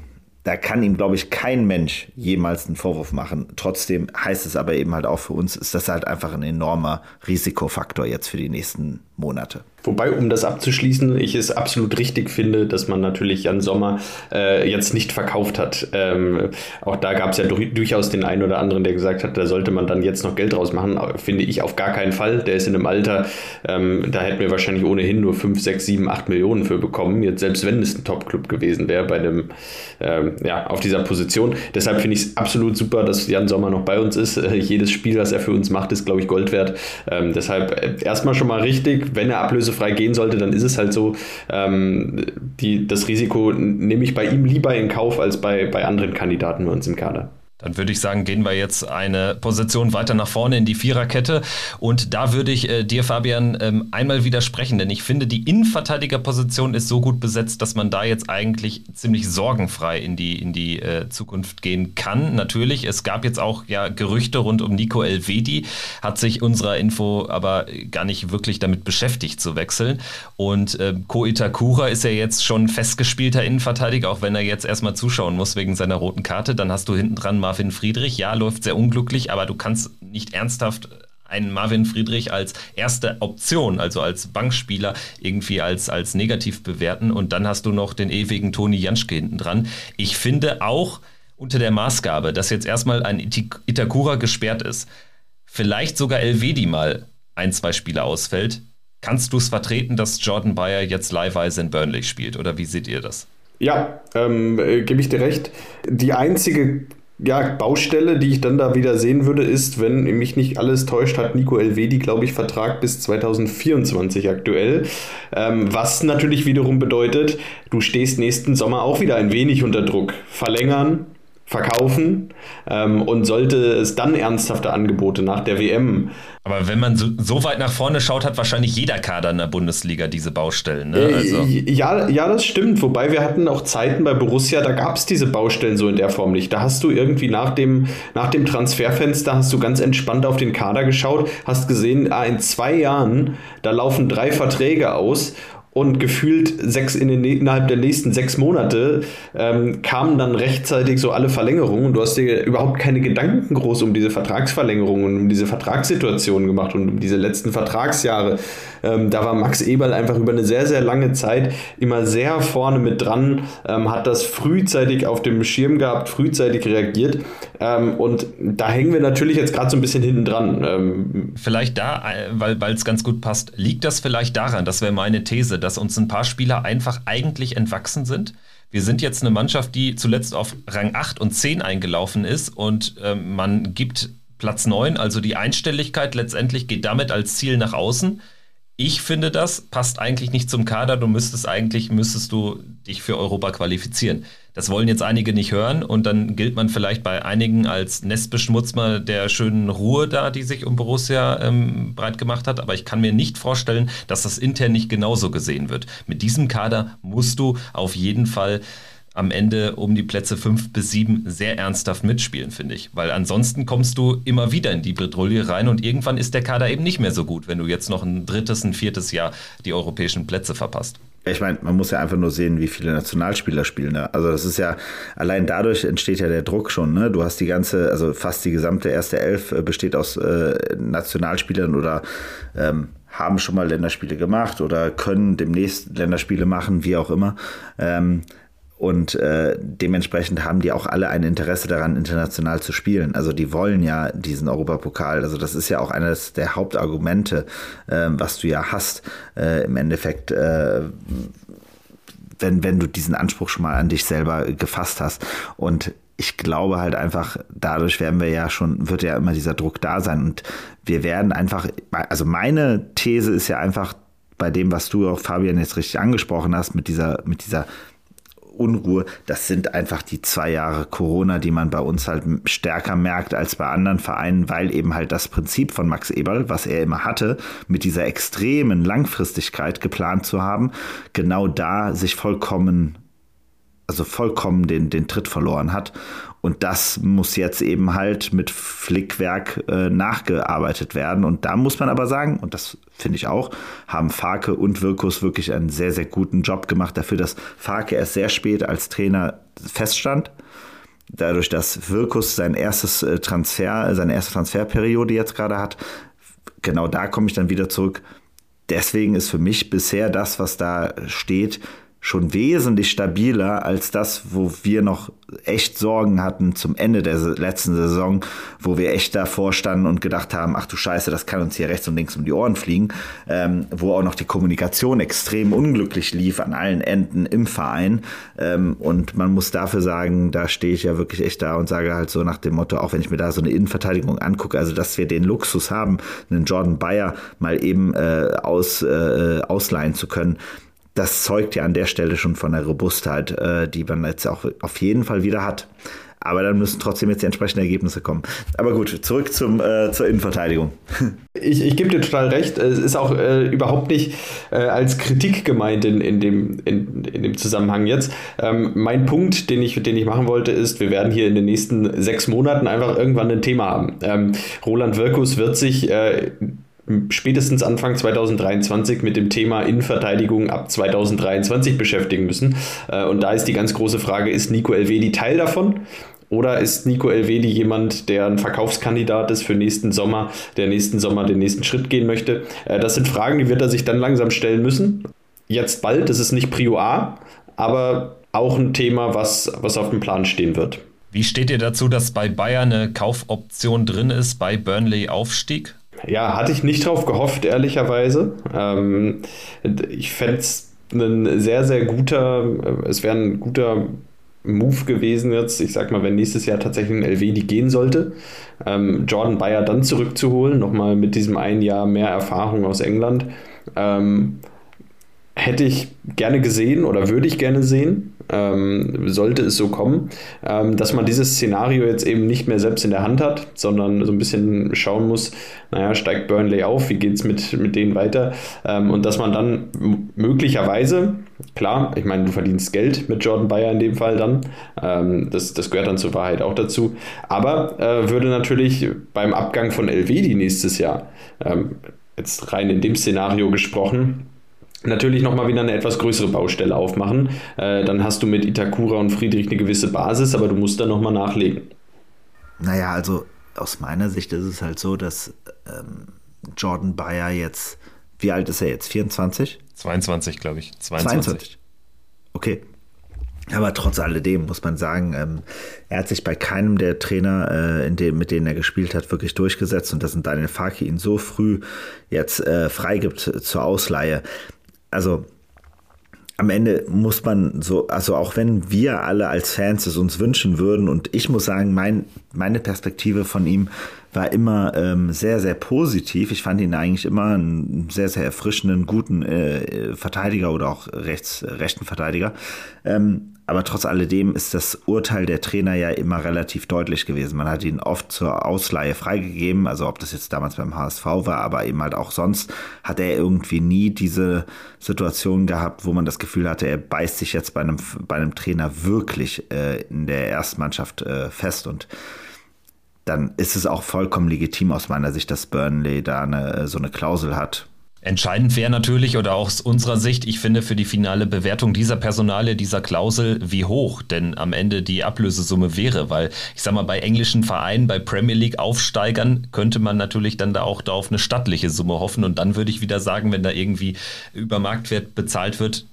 da kann ihm, glaube ich, kein Mensch jemals einen Vorwurf machen. Trotzdem heißt es aber eben halt auch für uns, ist das halt einfach ein enormer Risikofaktor jetzt für die nächsten Monate. Wobei, um das abzuschließen, ich es absolut richtig finde, dass man natürlich Jan Sommer äh, jetzt nicht verkauft hat. Ähm, auch da gab es ja durch, durchaus den einen oder anderen, der gesagt hat, da sollte man dann jetzt noch Geld draus machen. Finde ich auf gar keinen Fall. Der ist in einem Alter, ähm, da hätten wir wahrscheinlich ohnehin nur 5, 6, 7, 8 Millionen für bekommen. Jetzt selbst wenn es ein Top-Club gewesen wäre bei dem, ähm, ja, auf dieser Position. Deshalb finde ich es absolut super, dass Jan Sommer noch bei uns ist. Äh, jedes Spiel, was er für uns macht, ist, glaube ich, Gold wert. Ähm, deshalb äh, erstmal schon mal richtig, wenn er ablöse ablösefrei gehen sollte, dann ist es halt so, ähm, die, das Risiko nehme ich bei ihm lieber in Kauf als bei, bei anderen Kandidaten bei uns im Kader. Dann würde ich sagen, gehen wir jetzt eine Position weiter nach vorne in die Viererkette. Und da würde ich äh, dir, Fabian, ähm, einmal widersprechen, denn ich finde, die Innenverteidigerposition ist so gut besetzt, dass man da jetzt eigentlich ziemlich sorgenfrei in die, in die äh, Zukunft gehen kann. Natürlich, es gab jetzt auch ja Gerüchte rund um Nico Elvedi, hat sich unserer Info aber gar nicht wirklich damit beschäftigt zu wechseln. Und äh, Ko Itakura ist ja jetzt schon festgespielter Innenverteidiger, auch wenn er jetzt erstmal zuschauen muss wegen seiner roten Karte. Dann hast du hinten dran mal Marvin Friedrich. Ja, läuft sehr unglücklich, aber du kannst nicht ernsthaft einen Marvin Friedrich als erste Option, also als Bankspieler, irgendwie als, als negativ bewerten. Und dann hast du noch den ewigen Toni Janschke hinten dran. Ich finde auch unter der Maßgabe, dass jetzt erstmal ein Itakura gesperrt ist, vielleicht sogar Elvedi mal ein, zwei Spiele ausfällt. Kannst du es vertreten, dass Jordan Bayer jetzt leihweise in Burnley spielt? Oder wie seht ihr das? Ja, ähm, äh, gebe ich dir recht. Die einzige ja, Baustelle, die ich dann da wieder sehen würde, ist, wenn mich nicht alles täuscht, hat Nico Elvedi, glaube ich, Vertrag bis 2024 aktuell. Ähm, was natürlich wiederum bedeutet, du stehst nächsten Sommer auch wieder ein wenig unter Druck. Verlängern, verkaufen ähm, und sollte es dann ernsthafte Angebote nach der WM. Aber wenn man so, so, weit nach vorne schaut, hat wahrscheinlich jeder Kader in der Bundesliga diese Baustellen. Ne? Äh, also. Ja, ja, das stimmt. Wobei wir hatten auch Zeiten bei Borussia, da gab es diese Baustellen so in der Form nicht. Da hast du irgendwie nach dem, nach dem Transferfenster hast du ganz entspannt auf den Kader geschaut, hast gesehen, ah, in zwei Jahren, da laufen drei Verträge aus und gefühlt sechs in den, innerhalb der nächsten sechs Monate ähm, kamen dann rechtzeitig so alle Verlängerungen und du hast dir überhaupt keine Gedanken groß um diese Vertragsverlängerungen und um diese Vertragssituation gemacht und um diese letzten Vertragsjahre. Ähm, da war Max Eberl einfach über eine sehr, sehr lange Zeit immer sehr vorne mit dran, ähm, hat das frühzeitig auf dem Schirm gehabt, frühzeitig reagiert ähm, und da hängen wir natürlich jetzt gerade so ein bisschen hinten dran. Ähm, vielleicht da, äh, weil es ganz gut passt, liegt das vielleicht daran, das wäre meine These, dass uns ein paar Spieler einfach eigentlich entwachsen sind. Wir sind jetzt eine Mannschaft, die zuletzt auf Rang 8 und 10 eingelaufen ist und äh, man gibt Platz 9, also die Einstelligkeit letztendlich geht damit als Ziel nach außen. Ich finde das passt eigentlich nicht zum Kader. Du müsstest eigentlich, müsstest du dich für Europa qualifizieren. Das wollen jetzt einige nicht hören und dann gilt man vielleicht bei einigen als Nestbeschmutzmer der schönen Ruhe da, die sich um Borussia ähm, breit gemacht hat. Aber ich kann mir nicht vorstellen, dass das intern nicht genauso gesehen wird. Mit diesem Kader musst du auf jeden Fall am Ende um die Plätze 5 bis 7 sehr ernsthaft mitspielen, finde ich. Weil ansonsten kommst du immer wieder in die Bredouille rein und irgendwann ist der Kader eben nicht mehr so gut, wenn du jetzt noch ein drittes, ein viertes Jahr die europäischen Plätze verpasst. Ich meine, man muss ja einfach nur sehen, wie viele Nationalspieler spielen. Ne? Also das ist ja, allein dadurch entsteht ja der Druck schon. Ne? Du hast die ganze, also fast die gesamte erste Elf äh, besteht aus äh, Nationalspielern oder ähm, haben schon mal Länderspiele gemacht oder können demnächst Länderspiele machen, wie auch immer. Ähm, und äh, dementsprechend haben die auch alle ein Interesse daran, international zu spielen. Also die wollen ja diesen Europapokal. Also das ist ja auch eines der Hauptargumente, äh, was du ja hast. Äh, Im Endeffekt, äh, wenn, wenn du diesen Anspruch schon mal an dich selber gefasst hast. Und ich glaube halt einfach, dadurch werden wir ja schon, wird ja immer dieser Druck da sein. Und wir werden einfach, also meine These ist ja einfach, bei dem, was du auch Fabian jetzt richtig angesprochen hast, mit dieser, mit dieser Unruhe, das sind einfach die zwei Jahre Corona, die man bei uns halt stärker merkt als bei anderen Vereinen, weil eben halt das Prinzip von Max Eberl, was er immer hatte, mit dieser extremen Langfristigkeit geplant zu haben, genau da sich vollkommen also vollkommen den, den Tritt verloren hat. Und das muss jetzt eben halt mit Flickwerk äh, nachgearbeitet werden. Und da muss man aber sagen, und das finde ich auch, haben Farke und Wirkus wirklich einen sehr, sehr guten Job gemacht dafür, dass Farke erst sehr spät als Trainer feststand. Dadurch, dass Wirkus sein erstes äh, Transfer, seine erste Transferperiode jetzt gerade hat, genau da komme ich dann wieder zurück. Deswegen ist für mich bisher das, was da steht, schon wesentlich stabiler als das, wo wir noch echt Sorgen hatten zum Ende der letzten Saison, wo wir echt davor standen und gedacht haben, ach du Scheiße, das kann uns hier rechts und links um die Ohren fliegen, ähm, wo auch noch die Kommunikation extrem unglücklich lief an allen Enden im Verein. Ähm, und man muss dafür sagen, da stehe ich ja wirklich echt da und sage halt so nach dem Motto, auch wenn ich mir da so eine Innenverteidigung angucke, also dass wir den Luxus haben, einen Jordan Bayer mal eben äh, aus, äh, ausleihen zu können, das zeugt ja an der Stelle schon von der Robustheit, äh, die man jetzt auch auf jeden Fall wieder hat. Aber dann müssen trotzdem jetzt die entsprechenden Ergebnisse kommen. Aber gut, zurück zum, äh, zur Innenverteidigung. Ich, ich gebe dir total recht. Es ist auch äh, überhaupt nicht äh, als Kritik gemeint in, in, dem, in, in dem Zusammenhang jetzt. Ähm, mein Punkt, den ich, den ich machen wollte, ist, wir werden hier in den nächsten sechs Monaten einfach irgendwann ein Thema haben. Ähm, Roland Wirkus wird sich äh, spätestens Anfang 2023 mit dem Thema Innenverteidigung ab 2023 beschäftigen müssen. Äh, und da ist die ganz große Frage, ist Nico Elvedi Teil davon? Oder ist Nico Elvedi jemand, der ein Verkaufskandidat ist für nächsten Sommer, der nächsten Sommer den nächsten Schritt gehen möchte? Äh, das sind Fragen, die wird er sich dann langsam stellen müssen. Jetzt bald, das ist nicht Prio A, aber auch ein Thema, was, was auf dem Plan stehen wird. Wie steht ihr dazu, dass bei Bayern eine Kaufoption drin ist bei Burnley Aufstieg? Ja, hatte ich nicht drauf gehofft, ehrlicherweise. Ähm, ich fände es ein sehr, sehr guter, es wäre ein guter Move gewesen jetzt, ich sag mal, wenn nächstes Jahr tatsächlich ein LVD gehen sollte, ähm, Jordan Bayer dann zurückzuholen, nochmal mit diesem ein Jahr mehr Erfahrung aus England, ähm, hätte ich gerne gesehen oder würde ich gerne sehen ähm, sollte es so kommen, ähm, dass man dieses Szenario jetzt eben nicht mehr selbst in der Hand hat, sondern so ein bisschen schauen muss, naja, steigt Burnley auf, wie geht es mit, mit denen weiter? Ähm, und dass man dann möglicherweise, klar, ich meine, du verdienst Geld mit Jordan Bayer in dem Fall dann, ähm, das, das gehört dann zur Wahrheit auch dazu, aber äh, würde natürlich beim Abgang von Elvedi nächstes Jahr, ähm, jetzt rein in dem Szenario gesprochen, natürlich nochmal wieder eine etwas größere Baustelle aufmachen. Äh, dann hast du mit Itakura und Friedrich eine gewisse Basis, aber du musst da nochmal nachlegen. Naja, also aus meiner Sicht ist es halt so, dass ähm, Jordan Bayer jetzt, wie alt ist er jetzt? 24? 22, glaube ich. 22. 22. Okay. Aber trotz alledem muss man sagen, ähm, er hat sich bei keinem der Trainer, äh, in dem, mit denen er gespielt hat, wirklich durchgesetzt und dass Daniel Faki ihn so früh jetzt äh, freigibt zur Ausleihe. Also am Ende muss man so, also auch wenn wir alle als Fans es uns wünschen würden und ich muss sagen, mein, meine Perspektive von ihm war immer ähm, sehr, sehr positiv. Ich fand ihn eigentlich immer einen sehr, sehr erfrischenden, guten äh, Verteidiger oder auch rechts, rechten Verteidiger. Ähm, aber trotz alledem ist das Urteil der Trainer ja immer relativ deutlich gewesen. Man hat ihn oft zur Ausleihe freigegeben, also ob das jetzt damals beim HSV war, aber eben halt auch sonst hat er irgendwie nie diese Situation gehabt, wo man das Gefühl hatte, er beißt sich jetzt bei einem, bei einem Trainer wirklich äh, in der Erstmannschaft äh, fest und dann ist es auch vollkommen legitim aus meiner Sicht, dass Burnley da eine, so eine Klausel hat. Entscheidend wäre natürlich, oder auch aus unserer Sicht, ich finde für die finale Bewertung dieser Personale, dieser Klausel, wie hoch denn am Ende die Ablösesumme wäre. Weil ich sag mal, bei englischen Vereinen, bei Premier League Aufsteigern könnte man natürlich dann da auch da auf eine stattliche Summe hoffen. Und dann würde ich wieder sagen, wenn da irgendwie über Marktwert bezahlt wird,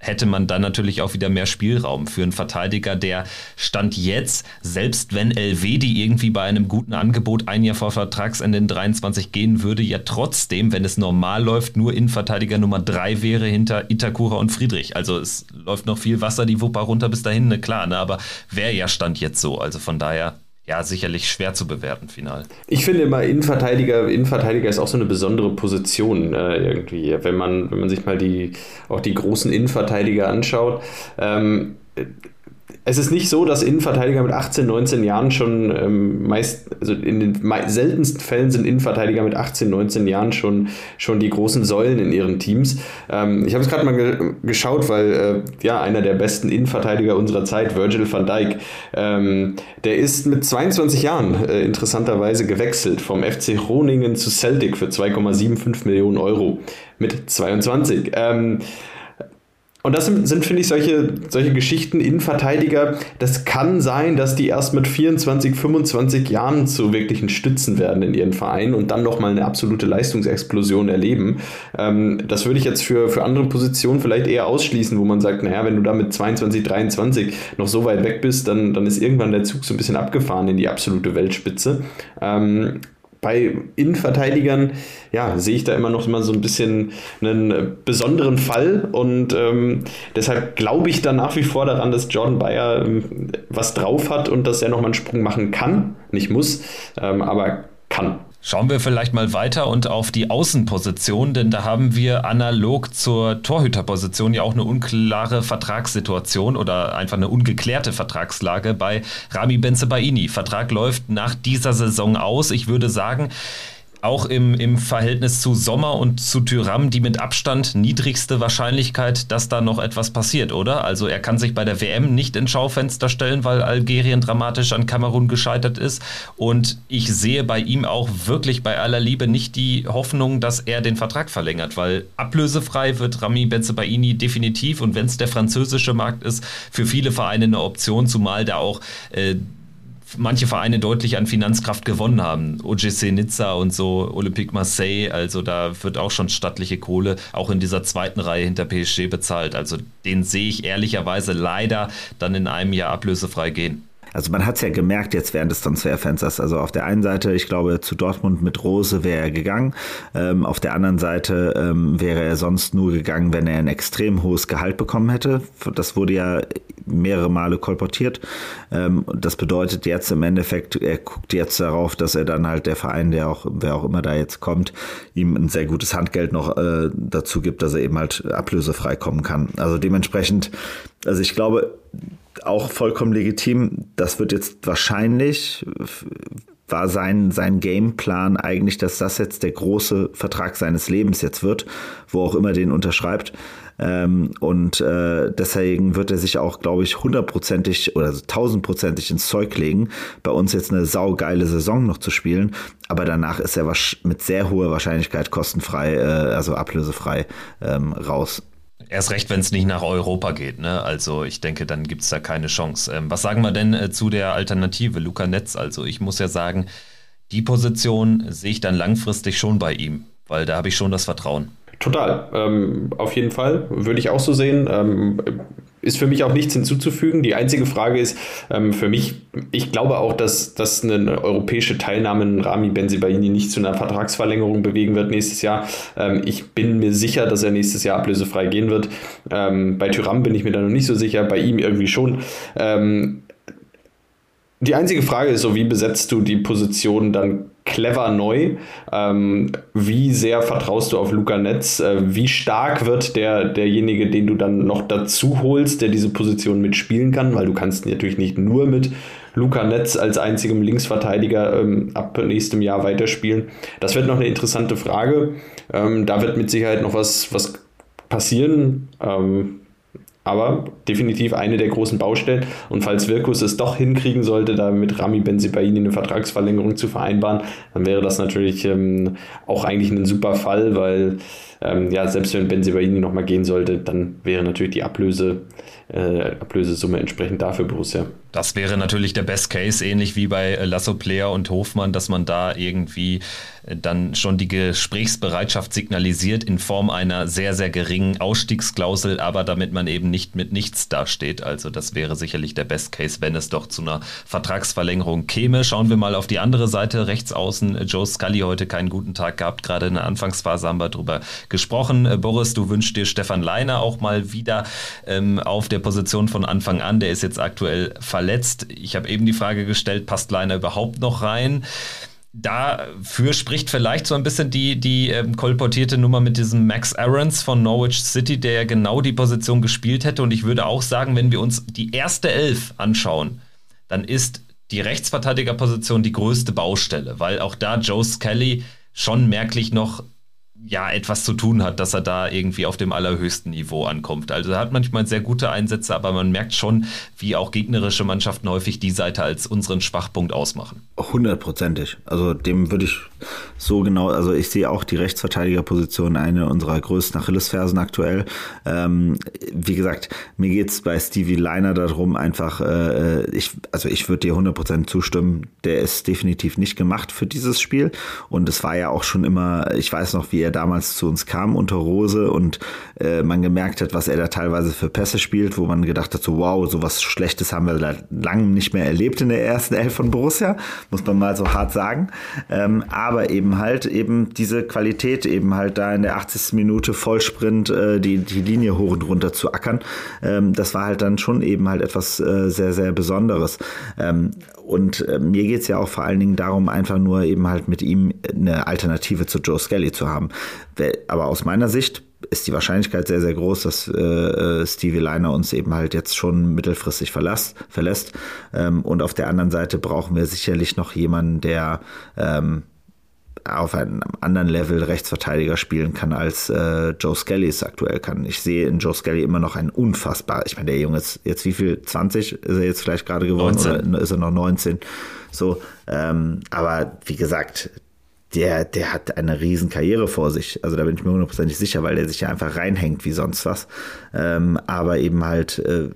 hätte man dann natürlich auch wieder mehr Spielraum für einen Verteidiger, der Stand jetzt, selbst wenn die irgendwie bei einem guten Angebot ein Jahr vor Vertragsende in 23 gehen würde, ja trotzdem, wenn es normal läuft, nur Innenverteidiger Nummer 3 wäre hinter Itakura und Friedrich. Also es läuft noch viel Wasser die Wupper runter bis dahin, ne, klar, ne, aber wäre ja Stand jetzt so. Also von daher ja, sicherlich schwer zu bewerten, final. Ich finde immer, Innenverteidiger, Innenverteidiger ist auch so eine besondere Position äh, irgendwie. Wenn man, wenn man sich mal die, auch die großen Innenverteidiger anschaut. Ähm, es ist nicht so, dass Innenverteidiger mit 18, 19 Jahren schon ähm, meist, also in den seltensten Fällen sind Innenverteidiger mit 18, 19 Jahren schon, schon die großen Säulen in ihren Teams. Ähm, ich habe es gerade mal ge geschaut, weil äh, ja, einer der besten Innenverteidiger unserer Zeit, Virgil van Dijk, ähm, der ist mit 22 Jahren äh, interessanterweise gewechselt vom FC Groningen zu Celtic für 2,75 Millionen Euro mit 22. Ähm, und das sind, sind finde ich, solche, solche Geschichten, Innenverteidiger, das kann sein, dass die erst mit 24, 25 Jahren zu wirklichen Stützen werden in ihren Vereinen und dann nochmal eine absolute Leistungsexplosion erleben. Ähm, das würde ich jetzt für, für andere Positionen vielleicht eher ausschließen, wo man sagt, naja, wenn du da mit 22, 23 noch so weit weg bist, dann, dann ist irgendwann der Zug so ein bisschen abgefahren in die absolute Weltspitze. Ähm, bei Innenverteidigern, ja, sehe ich da immer noch mal so ein bisschen einen besonderen Fall und ähm, deshalb glaube ich da nach wie vor daran, dass Jordan Bayer ähm, was drauf hat und dass er noch mal einen Sprung machen kann, nicht muss, ähm, aber kann. Schauen wir vielleicht mal weiter und auf die Außenposition, denn da haben wir analog zur Torhüterposition ja auch eine unklare Vertragssituation oder einfach eine ungeklärte Vertragslage bei Rami Benzebaini. Vertrag läuft nach dieser Saison aus. Ich würde sagen, auch im, im Verhältnis zu Sommer und zu Tyram die mit Abstand niedrigste Wahrscheinlichkeit, dass da noch etwas passiert, oder? Also er kann sich bei der WM nicht ins Schaufenster stellen, weil Algerien dramatisch an Kamerun gescheitert ist. Und ich sehe bei ihm auch wirklich bei aller Liebe nicht die Hoffnung, dass er den Vertrag verlängert, weil ablösefrei wird Rami Benzebaini definitiv und wenn es der französische Markt ist, für viele Vereine eine Option, zumal da auch äh, manche Vereine deutlich an Finanzkraft gewonnen haben. OGC Nizza und so, Olympique Marseille, also da wird auch schon stattliche Kohle auch in dieser zweiten Reihe hinter PSG bezahlt. Also den sehe ich ehrlicherweise leider dann in einem Jahr ablösefrei gehen. Also man hat es ja gemerkt jetzt während des Transferfensters. Also auf der einen Seite, ich glaube, zu Dortmund mit Rose wäre er gegangen. Ähm, auf der anderen Seite ähm, wäre er sonst nur gegangen, wenn er ein extrem hohes Gehalt bekommen hätte. Das wurde ja mehrere Male kolportiert. Ähm, das bedeutet jetzt im Endeffekt, er guckt jetzt darauf, dass er dann halt der Verein, der auch, wer auch immer da jetzt kommt, ihm ein sehr gutes Handgeld noch äh, dazu gibt, dass er eben halt ablösefrei kommen kann. Also dementsprechend, also ich glaube, auch vollkommen legitim. Das wird jetzt wahrscheinlich war sein, sein Gameplan eigentlich, dass das jetzt der große Vertrag seines Lebens jetzt wird, wo auch immer den unterschreibt. Ähm, und äh, deswegen wird er sich auch, glaube ich, hundertprozentig oder tausendprozentig ins Zeug legen, bei uns jetzt eine saugeile Saison noch zu spielen. Aber danach ist er mit sehr hoher Wahrscheinlichkeit kostenfrei, äh, also ablösefrei ähm, raus. Erst recht, wenn es nicht nach Europa geht. Ne? Also ich denke, dann gibt es da keine Chance. Ähm, was sagen wir denn äh, zu der Alternative, Luca Netz? Also ich muss ja sagen, die Position sehe ich dann langfristig schon bei ihm, weil da habe ich schon das Vertrauen. Total, ähm, auf jeden Fall, würde ich auch so sehen. Ähm, ist für mich auch nichts hinzuzufügen. Die einzige Frage ist ähm, für mich, ich glaube auch, dass, dass eine europäische Teilnahme in Rami Benzibaini nicht zu einer Vertragsverlängerung bewegen wird nächstes Jahr. Ähm, ich bin mir sicher, dass er nächstes Jahr ablösefrei gehen wird. Ähm, bei Tyram bin ich mir da noch nicht so sicher, bei ihm irgendwie schon. Ähm, die einzige Frage ist so, wie besetzt du die Position dann clever neu? Ähm, wie sehr vertraust du auf Luca Netz? Äh, wie stark wird der, derjenige, den du dann noch dazu holst, der diese Position mitspielen kann? Weil du kannst natürlich nicht nur mit Luca Netz als einzigem Linksverteidiger ähm, ab nächstem Jahr weiterspielen. Das wird noch eine interessante Frage. Ähm, da wird mit Sicherheit noch was, was passieren. Ähm, aber definitiv eine der großen Baustellen. Und falls Wirkus es doch hinkriegen sollte, da mit Rami Benzibaini eine Vertragsverlängerung zu vereinbaren, dann wäre das natürlich ähm, auch eigentlich ein super Fall, weil ähm, ja, selbst wenn Benzibaini nochmal gehen sollte, dann wäre natürlich die Ablöse, äh, Ablösesumme entsprechend dafür Borussia. Das wäre natürlich der Best Case, ähnlich wie bei Lasso Player und Hofmann, dass man da irgendwie dann schon die Gesprächsbereitschaft signalisiert in Form einer sehr, sehr geringen Ausstiegsklausel, aber damit man eben nicht mit nichts dasteht. Also das wäre sicherlich der Best Case, wenn es doch zu einer Vertragsverlängerung käme. Schauen wir mal auf die andere Seite, rechts außen. Joe Scully heute keinen guten Tag gehabt, gerade in der Anfangsphase haben wir darüber gesprochen. Boris, du wünschst dir Stefan Leiner auch mal wieder ähm, auf der Position von Anfang an. Der ist jetzt aktuell verletzt. Ich habe eben die Frage gestellt, passt Leiner überhaupt noch rein? Dafür spricht vielleicht so ein bisschen die, die ähm, kolportierte Nummer mit diesem Max Aarons von Norwich City, der ja genau die Position gespielt hätte. Und ich würde auch sagen, wenn wir uns die erste Elf anschauen, dann ist die Rechtsverteidigerposition die größte Baustelle, weil auch da Joe Skelly schon merklich noch ja etwas zu tun hat, dass er da irgendwie auf dem allerhöchsten Niveau ankommt. Also er hat manchmal sehr gute Einsätze, aber man merkt schon, wie auch gegnerische Mannschaften häufig die Seite als unseren Schwachpunkt ausmachen. Hundertprozentig. Also dem würde ich so genau, also ich sehe auch die Rechtsverteidigerposition eine unserer größten Achillesfersen aktuell. Ähm, wie gesagt, mir geht es bei Stevie Liner darum, einfach, äh, ich, also ich würde dir 100% zustimmen, der ist definitiv nicht gemacht für dieses Spiel und es war ja auch schon immer, ich weiß noch, wie er damals zu uns kam unter Rose und äh, man gemerkt hat, was er da teilweise für Pässe spielt, wo man gedacht hat, so wow, sowas Schlechtes haben wir da lange nicht mehr erlebt in der ersten Elf von Borussia, muss man mal so hart sagen. Ähm, aber eben halt eben diese Qualität eben halt da in der 80. Minute Vollsprint äh, die, die Linie hoch und runter zu ackern, ähm, das war halt dann schon eben halt etwas äh, sehr, sehr Besonderes. Ähm, und äh, mir geht's ja auch vor allen Dingen darum, einfach nur eben halt mit ihm eine Alternative zu Joe Skelly zu haben. Aber aus meiner Sicht ist die Wahrscheinlichkeit sehr, sehr groß, dass äh, äh, Stevie Liner uns eben halt jetzt schon mittelfristig verlässt. verlässt. Ähm, und auf der anderen Seite brauchen wir sicherlich noch jemanden, der ähm, auf einem anderen Level Rechtsverteidiger spielen kann, als äh, Joe Skelly es aktuell kann. Ich sehe in Joe Skelly immer noch ein unfassbar, ich meine, der Junge ist jetzt wie viel, 20 ist er jetzt vielleicht gerade geworden 19. oder ist er noch 19? So, ähm, aber wie gesagt, der, der hat eine riesen Karriere vor sich. Also da bin ich mir hundertprozentig sicher, weil der sich ja einfach reinhängt wie sonst was. Ähm, aber eben halt äh,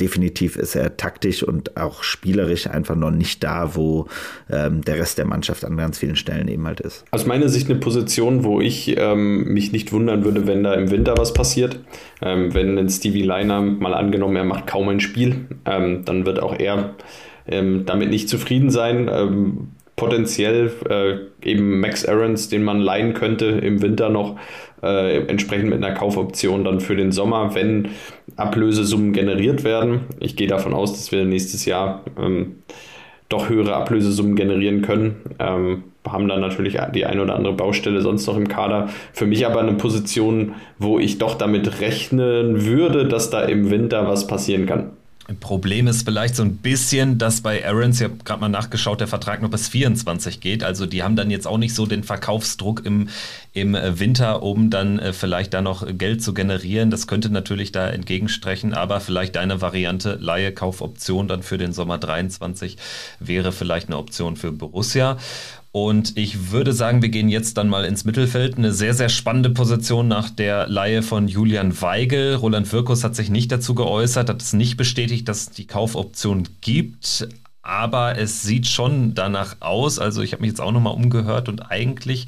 definitiv ist er taktisch und auch spielerisch einfach noch nicht da, wo ähm, der Rest der Mannschaft an ganz vielen Stellen eben halt ist. Aus meiner Sicht eine Position, wo ich ähm, mich nicht wundern würde, wenn da im Winter was passiert. Ähm, wenn ein Stevie Liner mal angenommen, er macht kaum ein Spiel, ähm, dann wird auch er ähm, damit nicht zufrieden sein. Ähm, potenziell äh, eben Max Aarons, den man leihen könnte im Winter noch, äh, entsprechend mit einer Kaufoption dann für den Sommer, wenn Ablösesummen generiert werden. Ich gehe davon aus, dass wir nächstes Jahr ähm, doch höhere Ablösesummen generieren können. Ähm, haben dann natürlich die ein oder andere Baustelle sonst noch im Kader. Für mich aber eine Position, wo ich doch damit rechnen würde, dass da im Winter was passieren kann. Problem ist vielleicht so ein bisschen, dass bei Aarons, ich habe gerade mal nachgeschaut, der Vertrag noch bis 24 geht. Also die haben dann jetzt auch nicht so den Verkaufsdruck im, im äh, Winter, um dann äh, vielleicht da noch Geld zu generieren. Das könnte natürlich da entgegenstrechen, aber vielleicht deine Variante Laie, Kaufoption dann für den Sommer 23 wäre vielleicht eine Option für Borussia. Und ich würde sagen, wir gehen jetzt dann mal ins Mittelfeld. Eine sehr, sehr spannende Position nach der Laie von Julian Weigel. Roland Wirkus hat sich nicht dazu geäußert, hat es nicht bestätigt, dass es die Kaufoption gibt. Aber es sieht schon danach aus. Also ich habe mich jetzt auch nochmal umgehört und eigentlich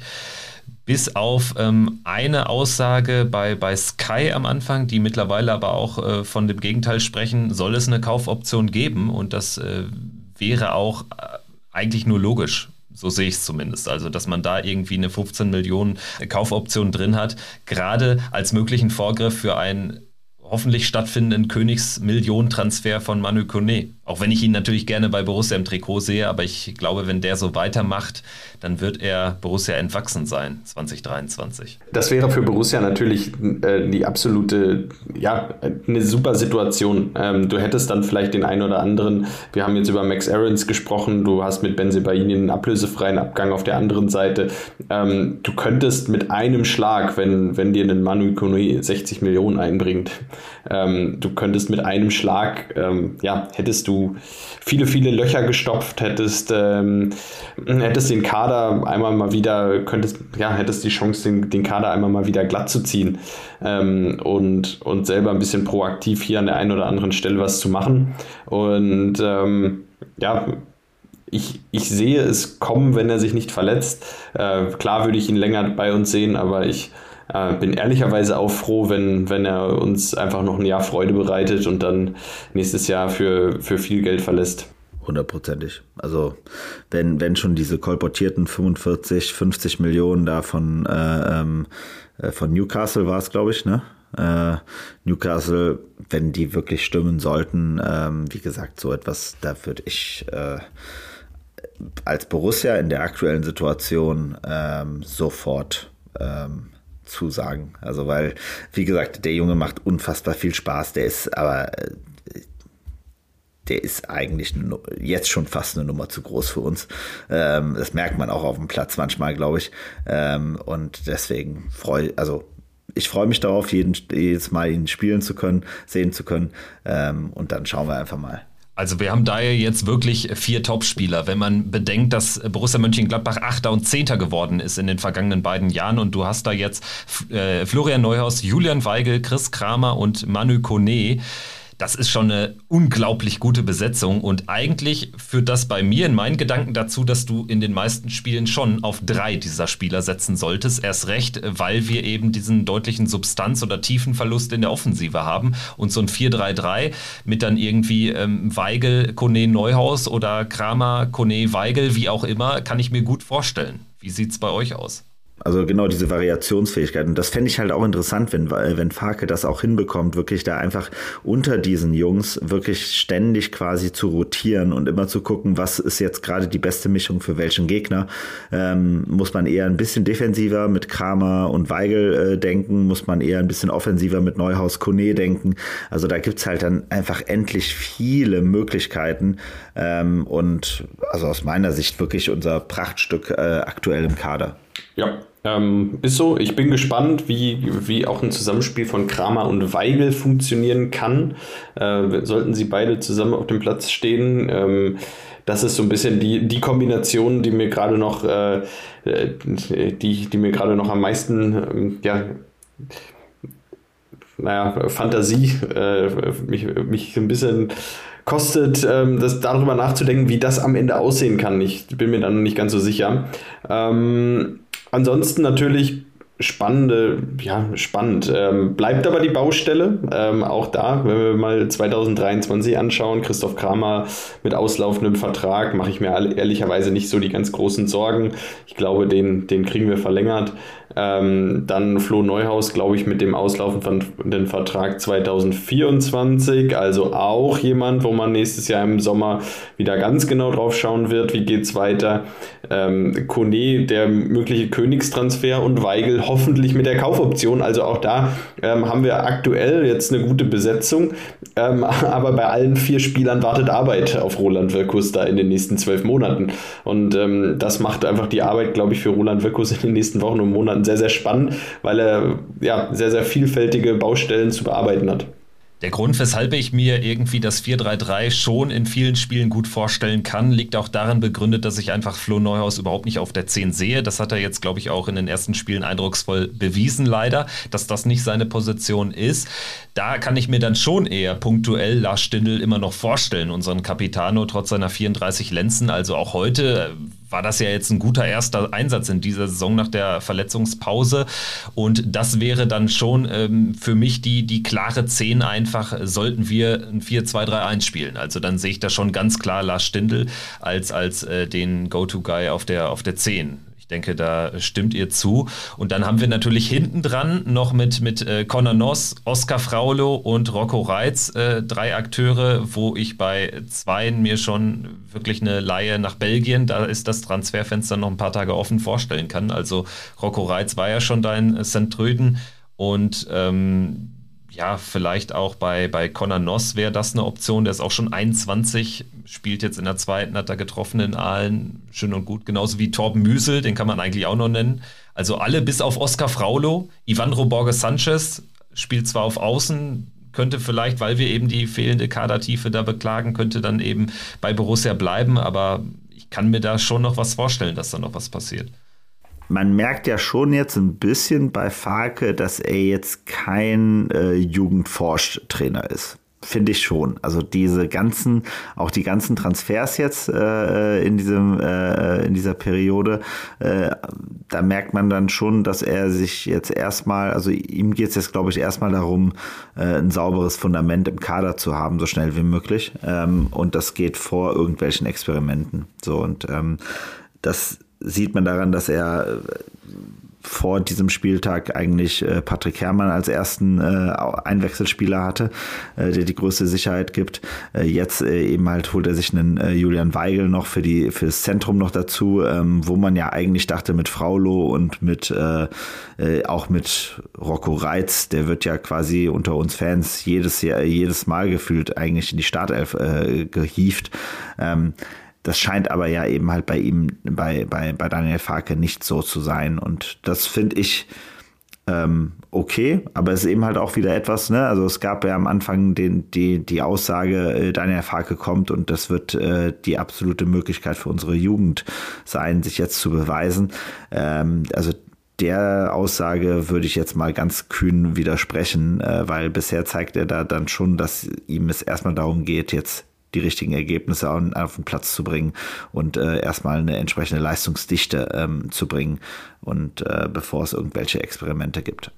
bis auf ähm, eine Aussage bei, bei Sky am Anfang, die mittlerweile aber auch äh, von dem Gegenteil sprechen, soll es eine Kaufoption geben. Und das äh, wäre auch äh, eigentlich nur logisch so sehe ich es zumindest. Also, dass man da irgendwie eine 15 Millionen Kaufoption drin hat, gerade als möglichen Vorgriff für einen hoffentlich stattfindenden Königsmillionentransfer von Manu Kone. Auch wenn ich ihn natürlich gerne bei Borussia im Trikot sehe, aber ich glaube, wenn der so weitermacht, dann wird er Borussia entwachsen sein 2023. Das wäre für Borussia natürlich äh, die absolute, ja, eine super Situation. Ähm, du hättest dann vielleicht den einen oder anderen, wir haben jetzt über Max Aarons gesprochen, du hast mit Benzebaini einen ablösefreien Abgang auf der anderen Seite. Ähm, du könntest mit einem Schlag, wenn, wenn dir ein Manu Kone 60 Millionen einbringt, ähm, du könntest mit einem Schlag, ähm, ja, hättest du viele, viele Löcher gestopft, hättest, ähm, hättest den Kader einmal mal wieder, könntest, ja, hättest die Chance, den, den Kader einmal mal wieder glatt zu ziehen ähm, und, und selber ein bisschen proaktiv hier an der einen oder anderen Stelle was zu machen. Und ähm, ja, ich, ich sehe es kommen, wenn er sich nicht verletzt. Äh, klar würde ich ihn länger bei uns sehen, aber ich äh, bin ehrlicherweise auch froh, wenn, wenn er uns einfach noch ein Jahr Freude bereitet und dann nächstes Jahr für, für viel Geld verlässt. Hundertprozentig. Also wenn, wenn schon diese kolportierten 45, 50 Millionen da von, äh, ähm, äh, von Newcastle war es, glaube ich, ne? Äh, Newcastle, wenn die wirklich stimmen sollten, ähm, wie gesagt, so etwas, da würde ich äh, als Borussia in der aktuellen Situation ähm, sofort ähm, zusagen. Also weil, wie gesagt, der Junge macht unfassbar viel Spaß. Der ist aber, äh, der ist eigentlich jetzt schon fast eine Nummer zu groß für uns. Ähm, das merkt man auch auf dem Platz manchmal, glaube ich. Ähm, und deswegen freue, also ich freue mich darauf, jeden, jedes Mal ihn spielen zu können, sehen zu können. Ähm, und dann schauen wir einfach mal. Also wir haben da jetzt wirklich vier Topspieler. Wenn man bedenkt, dass Borussia Mönchengladbach Achter und Zehnter geworden ist in den vergangenen beiden Jahren und du hast da jetzt äh, Florian Neuhaus, Julian Weigel, Chris Kramer und Manu Kone das ist schon eine unglaublich gute Besetzung und eigentlich führt das bei mir in meinen Gedanken dazu, dass du in den meisten Spielen schon auf drei dieser Spieler setzen solltest. Erst recht, weil wir eben diesen deutlichen Substanz- oder Tiefenverlust in der Offensive haben und so ein 4-3-3 mit dann irgendwie ähm, Weigel, Kone, Neuhaus oder Kramer, Kone, Weigel, wie auch immer, kann ich mir gut vorstellen. Wie sieht es bei euch aus? Also genau diese Variationsfähigkeit. Und das fände ich halt auch interessant, wenn, wenn Farke das auch hinbekommt, wirklich da einfach unter diesen Jungs wirklich ständig quasi zu rotieren und immer zu gucken, was ist jetzt gerade die beste Mischung für welchen Gegner. Ähm, muss man eher ein bisschen defensiver mit Kramer und Weigel äh, denken, muss man eher ein bisschen offensiver mit Neuhaus Kone denken. Also da gibt's halt dann einfach endlich viele Möglichkeiten. Ähm, und also aus meiner Sicht wirklich unser Prachtstück äh, aktuell im Kader. Ja, ähm, ist so. Ich bin gespannt, wie, wie auch ein Zusammenspiel von Kramer und Weigel funktionieren kann. Äh, sollten sie beide zusammen auf dem Platz stehen. Ähm, das ist so ein bisschen die, die Kombination, die mir gerade noch, äh, äh die, die mir gerade noch am meisten, ähm, ja, naja, Fantasie, äh, mich, mich ein bisschen kostet, ähm, das darüber nachzudenken, wie das am Ende aussehen kann. Ich bin mir dann nicht ganz so sicher. Ähm, Ansonsten natürlich spannende, ja, spannend. Ähm, bleibt aber die Baustelle. Ähm, auch da, wenn wir mal 2023 anschauen, Christoph Kramer mit auslaufendem Vertrag, mache ich mir ehrlicherweise nicht so die ganz großen Sorgen. Ich glaube, den, den kriegen wir verlängert. Ähm, dann Flo Neuhaus, glaube ich, mit dem auslaufenden Vertrag 2024. Also auch jemand, wo man nächstes Jahr im Sommer wieder ganz genau drauf schauen wird, wie geht es weiter. Ähm, Kone, der mögliche Königstransfer und Weigel hoffentlich mit der Kaufoption. Also auch da ähm, haben wir aktuell jetzt eine gute Besetzung. Ähm, aber bei allen vier Spielern wartet Arbeit auf Roland Wirkus da in den nächsten zwölf Monaten. Und ähm, das macht einfach die Arbeit, glaube ich, für Roland Wirkus in den nächsten Wochen und Monaten sehr, sehr spannend, weil er ja sehr, sehr vielfältige Baustellen zu bearbeiten hat. Der Grund, weshalb ich mir irgendwie das 4-3-3 schon in vielen Spielen gut vorstellen kann, liegt auch darin begründet, dass ich einfach Flo Neuhaus überhaupt nicht auf der 10 sehe. Das hat er jetzt, glaube ich, auch in den ersten Spielen eindrucksvoll bewiesen, leider, dass das nicht seine Position ist. Da kann ich mir dann schon eher punktuell Lars Stindl immer noch vorstellen, unseren Capitano, trotz seiner 34 Lenzen. Also auch heute war das ja jetzt ein guter erster Einsatz in dieser Saison nach der Verletzungspause. Und das wäre dann schon ähm, für mich die, die klare 10 einfach, sollten wir ein 4-2-3-1 spielen. Also dann sehe ich da schon ganz klar Lars Stindl als, als äh, den Go-To-Guy auf der, auf der 10 denke, da stimmt ihr zu. Und dann haben wir natürlich hinten dran noch mit, mit äh, Conor Noss, Oskar Fraulo und Rocco Reitz äh, drei Akteure, wo ich bei zweien mir schon wirklich eine Laie nach Belgien, da ist das Transferfenster noch ein paar Tage offen, vorstellen kann. Also Rocco Reitz war ja schon dein äh, St. Tröden und ähm, ja, vielleicht auch bei, bei Conor Noss wäre das eine Option. Der ist auch schon 21, spielt jetzt in der zweiten, hat er getroffen in Aalen. Schön und gut. Genauso wie Torben Müsel, den kann man eigentlich auch noch nennen. Also alle bis auf Oscar Fraulo. Ivandro Borges Sanchez spielt zwar auf Außen, könnte vielleicht, weil wir eben die fehlende Kadertiefe da beklagen, könnte dann eben bei Borussia bleiben, aber ich kann mir da schon noch was vorstellen, dass da noch was passiert man merkt ja schon jetzt ein bisschen bei Farke, dass er jetzt kein äh, Jugendforsch-Trainer ist. Finde ich schon. Also diese ganzen, auch die ganzen Transfers jetzt äh, in diesem, äh, in dieser Periode, äh, da merkt man dann schon, dass er sich jetzt erstmal, also ihm geht es jetzt, glaube ich, erstmal darum, äh, ein sauberes Fundament im Kader zu haben, so schnell wie möglich. Ähm, und das geht vor irgendwelchen Experimenten. So und ähm, das sieht man daran, dass er äh, vor diesem Spieltag eigentlich äh, Patrick Herrmann als ersten äh, Einwechselspieler hatte, der die größte Sicherheit gibt. jetzt eben halt holt er sich einen Julian Weigel noch für die für das Zentrum noch dazu, ähm, wo man ja eigentlich dachte mit Fraulo und mit auch mit Rocco Reitz, der wird ja quasi unter uns Fans jedes Jahr jedes Mal gefühlt eigentlich in die Startelf gehieft. Das scheint aber ja eben halt bei ihm, bei, bei, bei Daniel Farke nicht so zu sein. Und das finde ich ähm, okay, aber es ist eben halt auch wieder etwas, ne? Also es gab ja am Anfang den, die, die Aussage, äh, Daniel Farke kommt und das wird äh, die absolute Möglichkeit für unsere Jugend sein, sich jetzt zu beweisen. Ähm, also der Aussage würde ich jetzt mal ganz kühn widersprechen, äh, weil bisher zeigt er da dann schon, dass ihm es erstmal darum geht, jetzt die richtigen Ergebnisse auf den Platz zu bringen und äh, erstmal eine entsprechende Leistungsdichte ähm, zu bringen und äh, bevor es irgendwelche Experimente gibt.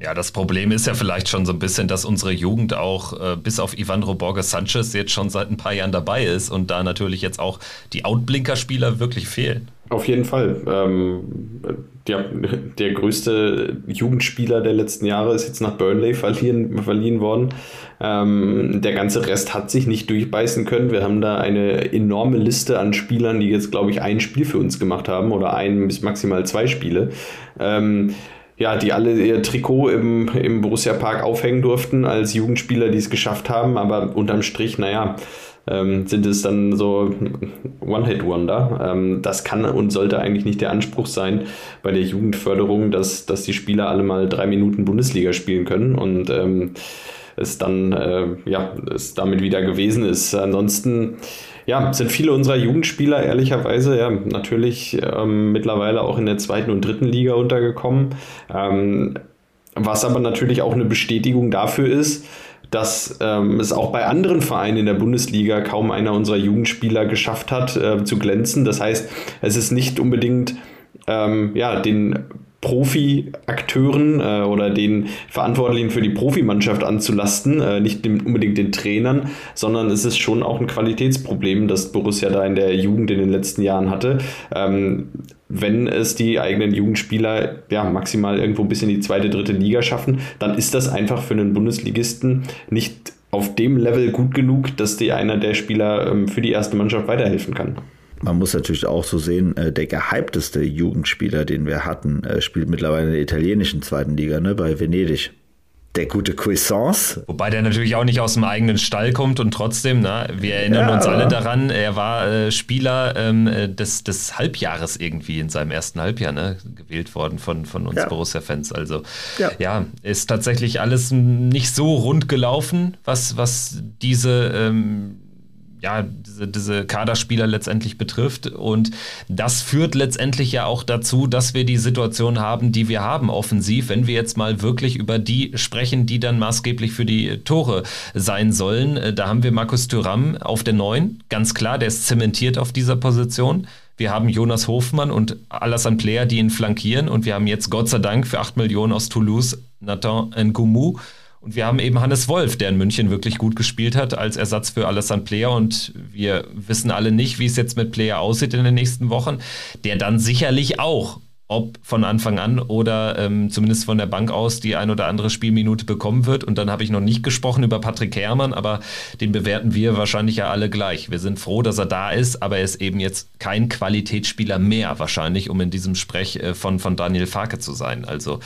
Ja, das Problem ist ja vielleicht schon so ein bisschen, dass unsere Jugend auch äh, bis auf Ivandro Borges Sanchez jetzt schon seit ein paar Jahren dabei ist und da natürlich jetzt auch die Outblinker-Spieler wirklich fehlen. Auf jeden Fall. Ähm, der, der größte Jugendspieler der letzten Jahre ist jetzt nach Burnley verliehen, verliehen worden. Ähm, der ganze Rest hat sich nicht durchbeißen können. Wir haben da eine enorme Liste an Spielern, die jetzt, glaube ich, ein Spiel für uns gemacht haben oder ein bis maximal zwei Spiele. Ähm, ja, die alle ihr Trikot im, im Borussia Park aufhängen durften als Jugendspieler, die es geschafft haben, aber unterm Strich, naja, ähm, sind es dann so One-Hit-Wonder. Ähm, das kann und sollte eigentlich nicht der Anspruch sein bei der Jugendförderung, dass, dass die Spieler alle mal drei Minuten Bundesliga spielen können und ähm, es dann äh, ja, es damit wieder gewesen ist. Ansonsten ja, sind viele unserer Jugendspieler ehrlicherweise ja natürlich ähm, mittlerweile auch in der zweiten und dritten Liga untergekommen. Ähm, was aber natürlich auch eine Bestätigung dafür ist, dass ähm, es auch bei anderen Vereinen in der Bundesliga kaum einer unserer Jugendspieler geschafft hat äh, zu glänzen. Das heißt, es ist nicht unbedingt ähm, ja, den Profi-Akteuren äh, oder den Verantwortlichen für die Profimannschaft anzulasten, äh, nicht dem, unbedingt den Trainern, sondern es ist schon auch ein Qualitätsproblem, das Borussia da in der Jugend in den letzten Jahren hatte. Ähm, wenn es die eigenen Jugendspieler ja maximal irgendwo bis in die zweite, dritte Liga schaffen, dann ist das einfach für einen Bundesligisten nicht auf dem Level gut genug, dass dir einer der Spieler ähm, für die erste Mannschaft weiterhelfen kann. Man muss natürlich auch so sehen, äh, der gehypteste Jugendspieler, den wir hatten, äh, spielt mittlerweile in der italienischen zweiten Liga, ne, bei Venedig der gute Cuisance. Wobei der natürlich auch nicht aus dem eigenen Stall kommt und trotzdem, na, wir erinnern ja, uns alle daran, er war äh, Spieler ähm, äh, des, des Halbjahres irgendwie in seinem ersten Halbjahr ne, gewählt worden von, von uns ja. Borussia-Fans. Also ja. ja. ist tatsächlich alles nicht so rund gelaufen, was, was diese ähm, ja, diese, diese Kaderspieler letztendlich betrifft. Und das führt letztendlich ja auch dazu, dass wir die Situation haben, die wir haben offensiv, wenn wir jetzt mal wirklich über die sprechen, die dann maßgeblich für die Tore sein sollen. Äh, da haben wir Markus Thüram auf der 9, ganz klar, der ist zementiert auf dieser Position. Wir haben Jonas Hofmann und Alassane Player, die ihn flankieren. Und wir haben jetzt Gott sei Dank für 8 Millionen aus Toulouse Nathan Ngoumu. Und wir haben eben Hannes Wolf, der in München wirklich gut gespielt hat, als Ersatz für Alessandro Player. Und wir wissen alle nicht, wie es jetzt mit Player aussieht in den nächsten Wochen. Der dann sicherlich auch, ob von Anfang an oder ähm, zumindest von der Bank aus, die ein oder andere Spielminute bekommen wird. Und dann habe ich noch nicht gesprochen über Patrick Herrmann, aber den bewerten wir wahrscheinlich ja alle gleich. Wir sind froh, dass er da ist, aber er ist eben jetzt kein Qualitätsspieler mehr wahrscheinlich, um in diesem Sprech äh, von, von Daniel Farke zu sein. Also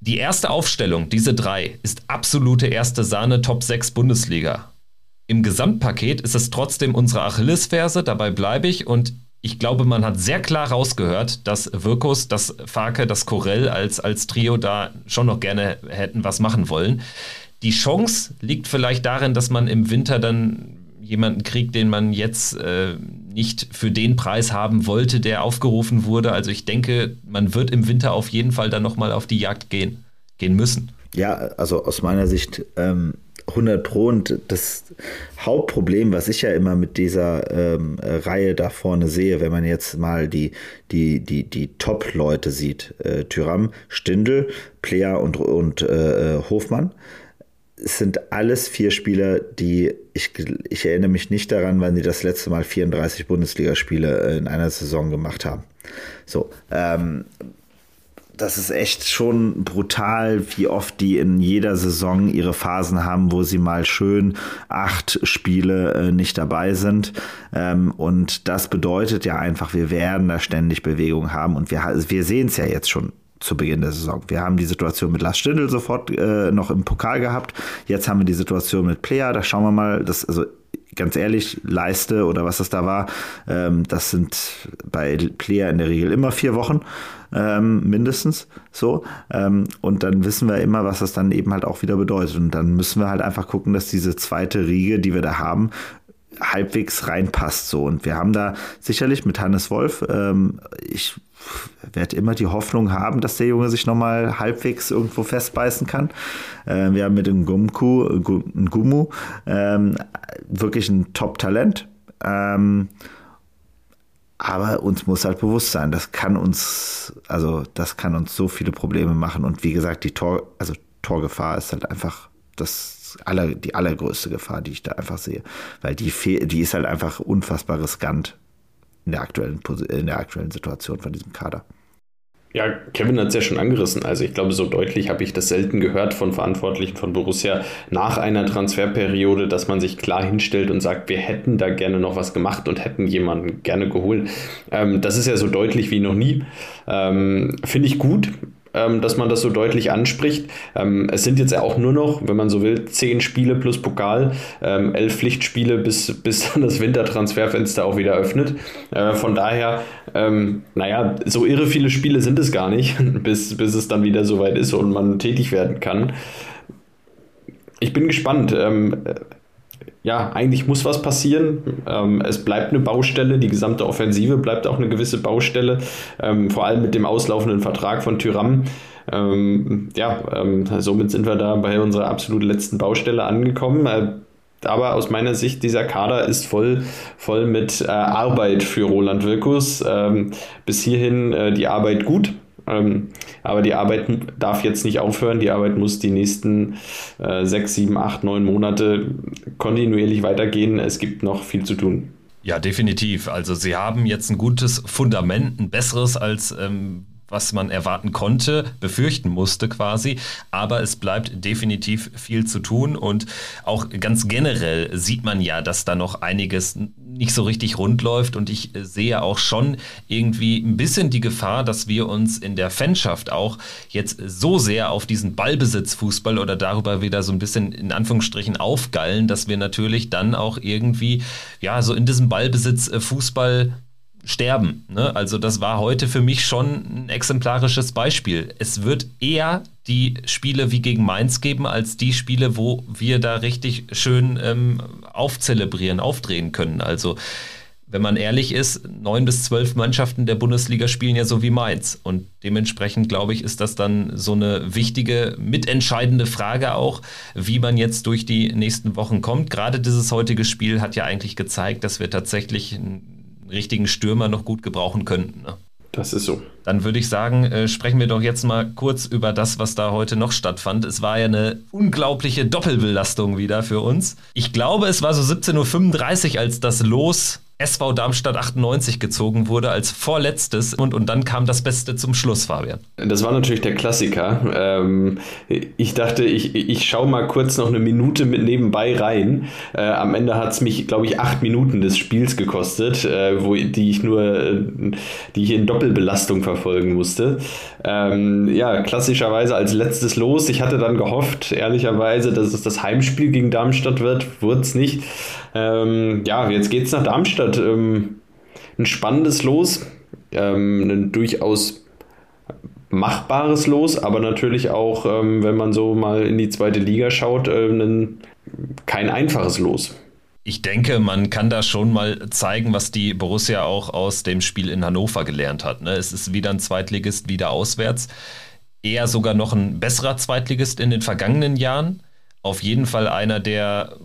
die erste Aufstellung, diese drei, ist absolute erste Sahne Top 6 Bundesliga. Im Gesamtpaket ist es trotzdem unsere Achillesferse, dabei bleibe ich und ich glaube, man hat sehr klar rausgehört, dass Wirkus, das Farke, das Corell als, als Trio da schon noch gerne hätten was machen wollen. Die Chance liegt vielleicht darin, dass man im Winter dann jemanden kriegt, den man jetzt äh, nicht für den Preis haben wollte, der aufgerufen wurde. Also ich denke, man wird im Winter auf jeden Fall dann nochmal auf die Jagd gehen, gehen müssen. Ja, also aus meiner Sicht ähm, 100 Pro und das Hauptproblem, was ich ja immer mit dieser ähm, Reihe da vorne sehe, wenn man jetzt mal die, die, die, die Top-Leute sieht, äh, Tyram, Stindl, Plea und, und äh, äh Hofmann, es sind alles vier Spieler, die ich, ich erinnere mich nicht daran, wann sie das letzte Mal 34 Bundesligaspiele in einer Saison gemacht haben. So, ähm, das ist echt schon brutal, wie oft die in jeder Saison ihre Phasen haben, wo sie mal schön acht Spiele äh, nicht dabei sind. Ähm, und das bedeutet ja einfach, wir werden da ständig Bewegung haben und wir, wir sehen es ja jetzt schon zu Beginn der Saison. Wir haben die Situation mit Lars Stindl sofort äh, noch im Pokal gehabt. Jetzt haben wir die Situation mit Player. Da schauen wir mal, das, also ganz ehrlich, Leiste oder was das da war, ähm, das sind bei Player in der Regel immer vier Wochen ähm, mindestens so. Ähm, und dann wissen wir immer, was das dann eben halt auch wieder bedeutet. Und dann müssen wir halt einfach gucken, dass diese zweite Riege, die wir da haben, halbwegs reinpasst so. Und wir haben da sicherlich mit Hannes Wolf, ähm, ich werde immer die Hoffnung haben, dass der Junge sich nochmal halbwegs irgendwo festbeißen kann. Äh, wir haben mit dem Gumku, Gumu ähm, wirklich ein Top-Talent. Ähm, aber uns muss halt bewusst sein, das kann uns, also das kann uns so viele Probleme machen. Und wie gesagt, die Tor, also Torgefahr ist halt einfach das aller, die allergrößte Gefahr, die ich da einfach sehe. Weil die, die ist halt einfach unfassbar riskant in der aktuellen, in der aktuellen Situation von diesem Kader. Ja, Kevin hat es ja schon angerissen. Also ich glaube, so deutlich habe ich das selten gehört von Verantwortlichen von Borussia nach einer Transferperiode, dass man sich klar hinstellt und sagt, wir hätten da gerne noch was gemacht und hätten jemanden gerne geholt. Ähm, das ist ja so deutlich wie noch nie. Ähm, Finde ich gut dass man das so deutlich anspricht. Ähm, es sind jetzt ja auch nur noch, wenn man so will, zehn Spiele plus Pokal, ähm, elf Pflichtspiele, bis, bis das Wintertransferfenster auch wieder öffnet. Äh, von daher, ähm, naja, so irre viele Spiele sind es gar nicht, bis, bis es dann wieder soweit ist und man tätig werden kann. Ich bin gespannt ähm, ja, eigentlich muss was passieren. Ähm, es bleibt eine Baustelle, die gesamte Offensive bleibt auch eine gewisse Baustelle, ähm, vor allem mit dem auslaufenden Vertrag von Tyram. Ähm, ja, ähm, somit sind wir da bei unserer absolut letzten Baustelle angekommen. Äh, aber aus meiner Sicht, dieser Kader ist voll, voll mit äh, Arbeit für Roland Wirkus. Ähm, bis hierhin äh, die Arbeit gut. Ähm, aber die Arbeit darf jetzt nicht aufhören. Die Arbeit muss die nächsten äh, sechs, sieben, acht, neun Monate kontinuierlich weitergehen. Es gibt noch viel zu tun. Ja, definitiv. Also sie haben jetzt ein gutes Fundament, ein besseres als ähm, was man erwarten konnte, befürchten musste quasi. Aber es bleibt definitiv viel zu tun und auch ganz generell sieht man ja, dass da noch einiges nicht so richtig rund läuft und ich sehe auch schon irgendwie ein bisschen die Gefahr, dass wir uns in der Fanschaft auch jetzt so sehr auf diesen Ballbesitzfußball oder darüber wieder so ein bisschen in Anführungsstrichen aufgallen, dass wir natürlich dann auch irgendwie ja so in diesem Ballbesitzfußball sterben. Ne? Also das war heute für mich schon ein exemplarisches Beispiel. Es wird eher die Spiele wie gegen Mainz geben, als die Spiele, wo wir da richtig schön ähm, aufzelebrieren, aufdrehen können. Also wenn man ehrlich ist, neun bis zwölf Mannschaften der Bundesliga spielen ja so wie Mainz. Und dementsprechend, glaube ich, ist das dann so eine wichtige, mitentscheidende Frage auch, wie man jetzt durch die nächsten Wochen kommt. Gerade dieses heutige Spiel hat ja eigentlich gezeigt, dass wir tatsächlich ein richtigen Stürmer noch gut gebrauchen könnten. Ne? Das ist so. Dann würde ich sagen, äh, sprechen wir doch jetzt mal kurz über das, was da heute noch stattfand. Es war ja eine unglaubliche Doppelbelastung wieder für uns. Ich glaube, es war so 17.35 Uhr, als das Los SV Darmstadt 98 gezogen wurde als vorletztes und, und dann kam das Beste zum Schluss, Fabian. Das war natürlich der Klassiker. Ähm, ich dachte, ich, ich schaue mal kurz noch eine Minute mit nebenbei rein. Äh, am Ende hat es mich, glaube ich, acht Minuten des Spiels gekostet, äh, wo, die ich nur, äh, die ich in Doppelbelastung verfolgen musste. Ähm, ja, klassischerweise als letztes Los. Ich hatte dann gehofft, ehrlicherweise, dass es das Heimspiel gegen Darmstadt wird. Wurde es nicht. Ähm, ja, jetzt geht es nach Darmstadt. Ähm, ein spannendes Los, ähm, ein durchaus machbares Los, aber natürlich auch, ähm, wenn man so mal in die zweite Liga schaut, äh, ein, kein einfaches Los. Ich denke, man kann da schon mal zeigen, was die Borussia auch aus dem Spiel in Hannover gelernt hat. Ne? Es ist wieder ein Zweitligist, wieder auswärts. Eher sogar noch ein besserer Zweitligist in den vergangenen Jahren. Auf jeden Fall einer, der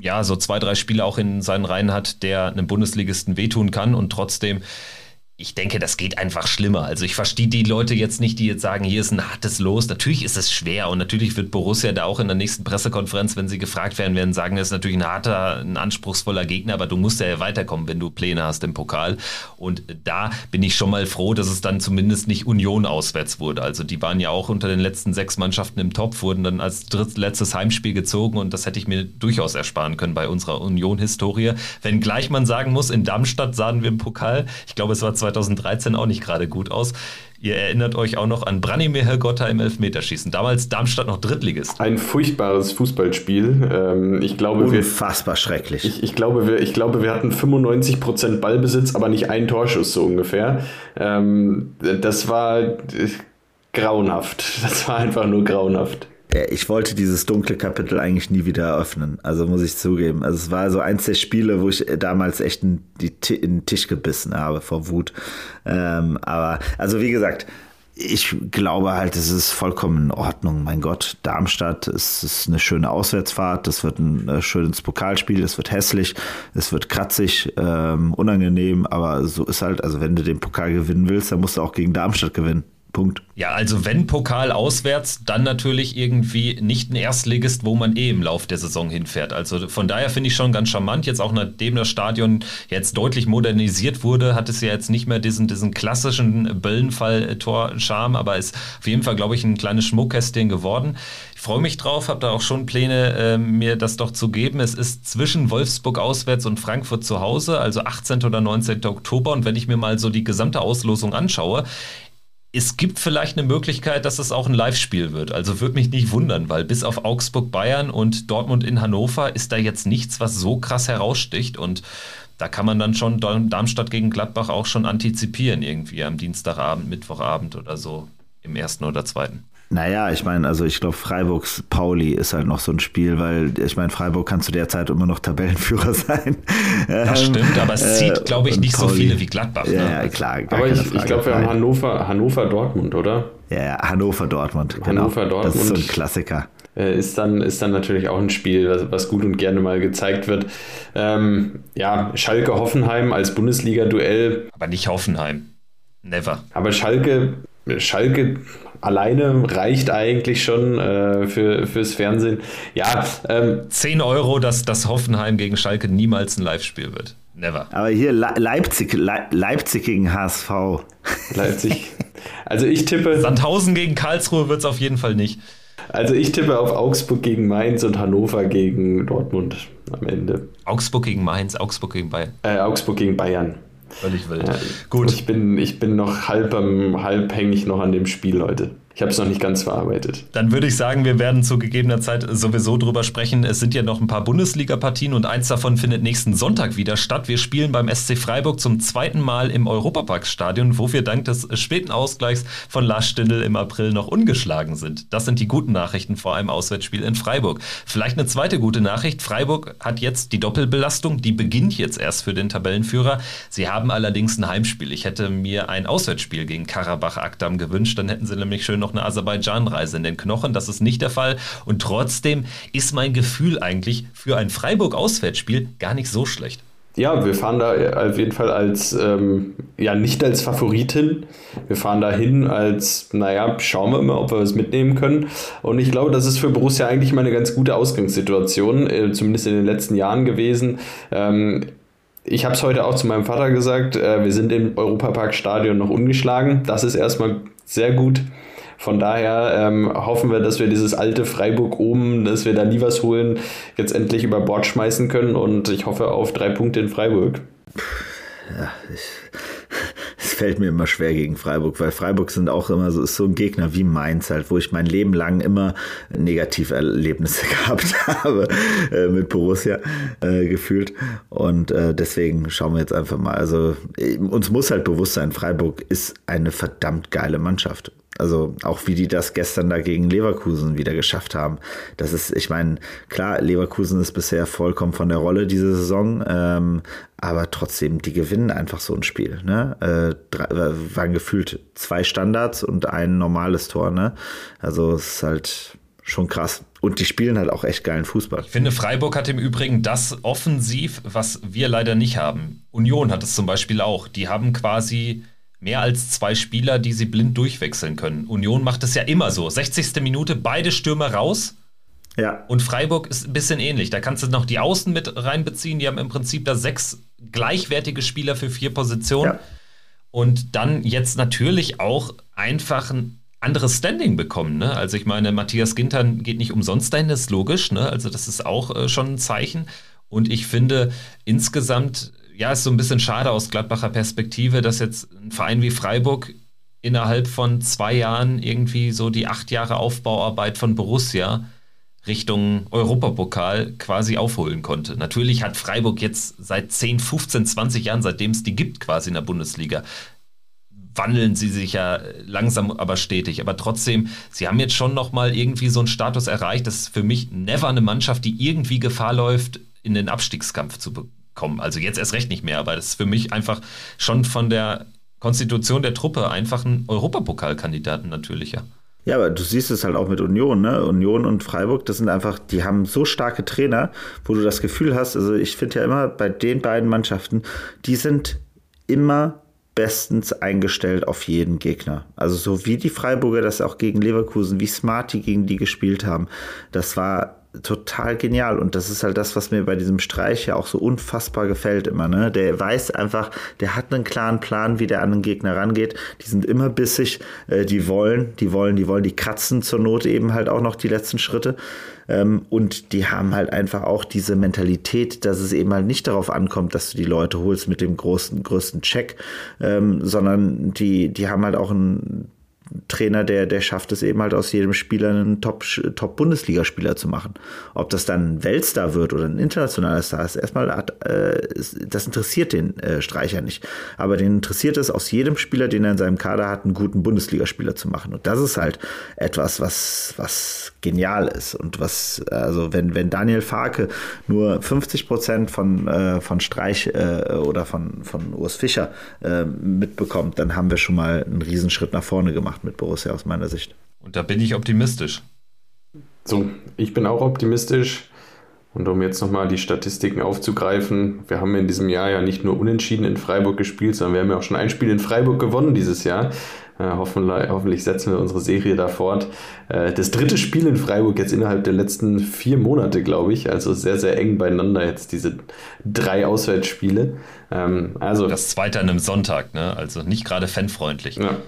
ja, so zwei, drei Spiele auch in seinen Reihen hat, der einem Bundesligisten wehtun kann. Und trotzdem ich denke, das geht einfach schlimmer. Also ich verstehe die Leute jetzt nicht, die jetzt sagen, hier ist ein hartes Los. Natürlich ist es schwer und natürlich wird Borussia da auch in der nächsten Pressekonferenz, wenn sie gefragt werden, werden sagen, das ist natürlich ein harter, ein anspruchsvoller Gegner, aber du musst ja weiterkommen, wenn du Pläne hast im Pokal. Und da bin ich schon mal froh, dass es dann zumindest nicht Union auswärts wurde. Also die waren ja auch unter den letzten sechs Mannschaften im Topf, wurden dann als drittletztes Heimspiel gezogen und das hätte ich mir durchaus ersparen können bei unserer Union-Historie. Wenngleich man sagen muss, in Darmstadt sahen wir im Pokal, ich glaube es war 2013 auch nicht gerade gut aus. Ihr erinnert euch auch noch an Branimir Hergotta im Elfmeterschießen. Damals Darmstadt noch Drittligist. Ein furchtbares Fußballspiel. Ähm, ich glaube, Unfassbar wir, schrecklich. Ich, ich, glaube, wir, ich glaube, wir hatten 95% Ballbesitz, aber nicht einen Torschuss so ungefähr. Ähm, das war äh, grauenhaft. Das war einfach nur grauenhaft ich wollte dieses dunkle Kapitel eigentlich nie wieder eröffnen. Also muss ich zugeben. Also es war so eins der Spiele, wo ich damals echt in, die, in den Tisch gebissen habe vor Wut. Ähm, aber, also wie gesagt, ich glaube halt, es ist vollkommen in Ordnung. Mein Gott, Darmstadt, es ist eine schöne Auswärtsfahrt, es wird ein äh, schönes Pokalspiel, es wird hässlich, es wird kratzig, ähm, unangenehm, aber so ist halt, also wenn du den Pokal gewinnen willst, dann musst du auch gegen Darmstadt gewinnen. Punkt. Ja, also wenn Pokal auswärts, dann natürlich irgendwie nicht ein Erstligist, wo man eh im Lauf der Saison hinfährt. Also von daher finde ich schon ganz charmant. Jetzt auch nachdem das Stadion jetzt deutlich modernisiert wurde, hat es ja jetzt nicht mehr diesen, diesen klassischen Böllenfall-Tor-Charme, aber ist auf jeden Fall, glaube ich, ein kleines Schmuckkästchen geworden. Ich freue mich drauf, habe da auch schon Pläne, äh, mir das doch zu geben. Es ist zwischen Wolfsburg auswärts und Frankfurt zu Hause, also 18. oder 19. Oktober. Und wenn ich mir mal so die gesamte Auslosung anschaue, es gibt vielleicht eine Möglichkeit, dass es auch ein Live-Spiel wird. Also würde mich nicht wundern, weil bis auf Augsburg, Bayern und Dortmund in Hannover ist da jetzt nichts, was so krass heraussticht. Und da kann man dann schon Darmstadt gegen Gladbach auch schon antizipieren, irgendwie am Dienstagabend, Mittwochabend oder so im ersten oder zweiten. Naja, ich meine, also ich glaube, Freiburgs Pauli ist halt noch so ein Spiel, weil ich meine, Freiburg kann zu der Zeit immer noch Tabellenführer sein. Das ähm, stimmt, aber es äh, zieht, glaube ich, nicht Pauli, so viele wie Gladbach. Ne? Ja, klar. aber ich, ich glaube, wir haben Hannover, Hannover Dortmund, oder? Ja, Hannover Dortmund. Genau. Hannover Dortmund. Das ist so ein Klassiker. Äh, ist dann, ist dann natürlich auch ein Spiel, was, was gut und gerne mal gezeigt wird. Ähm, ja, Schalke Hoffenheim als Bundesliga-Duell. Aber nicht Hoffenheim. Never. Aber Schalke, Schalke alleine reicht eigentlich schon äh, für, fürs Fernsehen. Ja, ähm, 10 Euro, dass das Hoffenheim gegen Schalke niemals ein Live-Spiel wird. Never. Aber hier Le Leipzig, Le Leipzig gegen HSV. Leipzig. Also ich tippe. Sandhausen gegen Karlsruhe wird es auf jeden Fall nicht. Also ich tippe auf Augsburg gegen Mainz und Hannover gegen Dortmund am Ende. Augsburg gegen Mainz, Augsburg gegen Bayern. Äh, Augsburg gegen Bayern. Völlig wild. Ja, Gut. Ich bin, ich bin noch halb, am, halb hängig noch an dem Spiel heute. Ich habe es noch nicht ganz verarbeitet. Dann würde ich sagen, wir werden zu gegebener Zeit sowieso drüber sprechen. Es sind ja noch ein paar Bundesliga-Partien und eins davon findet nächsten Sonntag wieder statt. Wir spielen beim SC Freiburg zum zweiten Mal im Europaparkstadion, wo wir dank des späten Ausgleichs von Lars Stindl im April noch ungeschlagen sind. Das sind die guten Nachrichten vor einem Auswärtsspiel in Freiburg. Vielleicht eine zweite gute Nachricht. Freiburg hat jetzt die Doppelbelastung, die beginnt jetzt erst für den Tabellenführer. Sie haben allerdings ein Heimspiel. Ich hätte mir ein Auswärtsspiel gegen Karabach Akdam gewünscht, dann hätten sie nämlich schön noch noch eine Aserbaidschan-Reise in den Knochen. Das ist nicht der Fall. Und trotzdem ist mein Gefühl eigentlich für ein Freiburg-Auswärtsspiel gar nicht so schlecht. Ja, wir fahren da auf jeden Fall als, ähm, ja, nicht als Favoritin. Wir fahren da hin als, naja, schauen wir mal, ob wir was mitnehmen können. Und ich glaube, das ist für Borussia eigentlich mal eine ganz gute Ausgangssituation, äh, zumindest in den letzten Jahren gewesen. Ähm, ich habe es heute auch zu meinem Vater gesagt, äh, wir sind im Europapark-Stadion noch ungeschlagen. Das ist erstmal sehr gut. Von daher ähm, hoffen wir, dass wir dieses alte Freiburg oben, dass wir da nie was holen, jetzt endlich über Bord schmeißen können und ich hoffe auf drei Punkte in Freiburg. Ja, ich, es fällt mir immer schwer gegen Freiburg, weil Freiburg sind auch immer so, ist so ein Gegner wie Mainz halt, wo ich mein Leben lang immer Negativerlebnisse gehabt habe äh, mit Borussia äh, gefühlt. Und äh, deswegen schauen wir jetzt einfach mal. Also äh, uns muss halt bewusst sein, Freiburg ist eine verdammt geile Mannschaft. Also auch wie die das gestern da gegen Leverkusen wieder geschafft haben. Das ist, ich meine, klar, Leverkusen ist bisher vollkommen von der Rolle diese Saison, ähm, aber trotzdem, die gewinnen einfach so ein Spiel. Ne? Äh, drei, äh, waren gefühlt zwei Standards und ein normales Tor. Ne? Also es ist halt schon krass. Und die spielen halt auch echt geilen Fußball. Ich finde, Freiburg hat im Übrigen das offensiv, was wir leider nicht haben. Union hat es zum Beispiel auch. Die haben quasi mehr als zwei Spieler, die sie blind durchwechseln können. Union macht es ja immer so. 60. Minute, beide Stürmer raus. Ja. Und Freiburg ist ein bisschen ähnlich. Da kannst du noch die Außen mit reinbeziehen. Die haben im Prinzip da sechs gleichwertige Spieler für vier Positionen. Ja. Und dann jetzt natürlich auch einfach ein anderes Standing bekommen. Ne? Also ich meine, Matthias Gintern geht nicht umsonst dahin, das ist logisch. Ne? Also das ist auch äh, schon ein Zeichen. Und ich finde insgesamt ja, ist so ein bisschen schade aus Gladbacher Perspektive, dass jetzt ein Verein wie Freiburg innerhalb von zwei Jahren irgendwie so die acht Jahre Aufbauarbeit von Borussia Richtung Europapokal quasi aufholen konnte. Natürlich hat Freiburg jetzt seit 10, 15, 20 Jahren, seitdem es die gibt, quasi in der Bundesliga, wandeln sie sich ja langsam aber stetig. Aber trotzdem, sie haben jetzt schon nochmal irgendwie so einen Status erreicht. Das ist für mich never eine Mannschaft, die irgendwie Gefahr läuft, in den Abstiegskampf zu bekommen kommen. Also jetzt erst recht nicht mehr, aber das ist für mich einfach schon von der Konstitution der Truppe einfach ein Europapokalkandidaten natürlicher. Ja, aber du siehst es halt auch mit Union, ne? Union und Freiburg, das sind einfach, die haben so starke Trainer, wo du das Gefühl hast, also ich finde ja immer bei den beiden Mannschaften, die sind immer bestens eingestellt auf jeden Gegner. Also so wie die Freiburger das auch gegen Leverkusen, wie smart die gegen die gespielt haben, das war total genial. Und das ist halt das, was mir bei diesem Streich ja auch so unfassbar gefällt immer. Ne? Der weiß einfach, der hat einen klaren Plan, wie der an den Gegner rangeht. Die sind immer bissig, äh, die wollen, die wollen, die wollen, die kratzen zur Not eben halt auch noch die letzten Schritte. Ähm, und die haben halt einfach auch diese Mentalität, dass es eben halt nicht darauf ankommt, dass du die Leute holst mit dem großen, größten Check, ähm, sondern die, die haben halt auch ein Trainer, der, der schafft es eben halt aus jedem Spieler einen Top-Bundesligaspieler Top zu machen. Ob das dann ein Weltstar wird oder ein internationaler Star ist, erstmal äh, das interessiert den äh, Streicher nicht. Aber den interessiert es, aus jedem Spieler, den er in seinem Kader hat, einen guten Bundesligaspieler zu machen. Und das ist halt etwas, was, was genial ist. Und was, also wenn, wenn Daniel Farke nur 50 Prozent von, äh, von Streich äh, oder von, von Urs Fischer äh, mitbekommt, dann haben wir schon mal einen Riesenschritt nach vorne gemacht gemacht mit Borussia aus meiner Sicht. Und da bin ich optimistisch. So, ich bin auch optimistisch. Und um jetzt nochmal die Statistiken aufzugreifen, wir haben in diesem Jahr ja nicht nur unentschieden in Freiburg gespielt, sondern wir haben ja auch schon ein Spiel in Freiburg gewonnen dieses Jahr. Ja, hoffentlich, hoffentlich, setzen wir unsere Serie da fort. Äh, das dritte Spiel in Freiburg jetzt innerhalb der letzten vier Monate, glaube ich. Also sehr, sehr eng beieinander jetzt diese drei Auswärtsspiele. Ähm, also das zweite an einem Sonntag, ne? also nicht gerade fanfreundlich. Ja.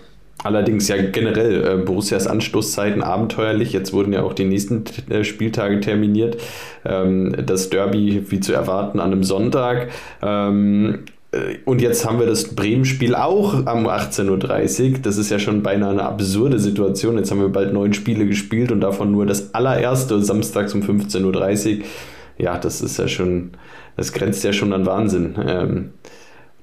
Allerdings ja generell äh, Borussias Anstoßzeiten abenteuerlich. Jetzt wurden ja auch die nächsten äh, Spieltage terminiert. Ähm, das Derby, wie zu erwarten, an einem Sonntag. Ähm, äh, und jetzt haben wir das Bremen-Spiel auch am 18.30 Uhr. Das ist ja schon beinahe eine absurde Situation. Jetzt haben wir bald neun Spiele gespielt und davon nur das allererste samstags um 15.30 Uhr. Ja, das ist ja schon, das grenzt ja schon an Wahnsinn. Ähm,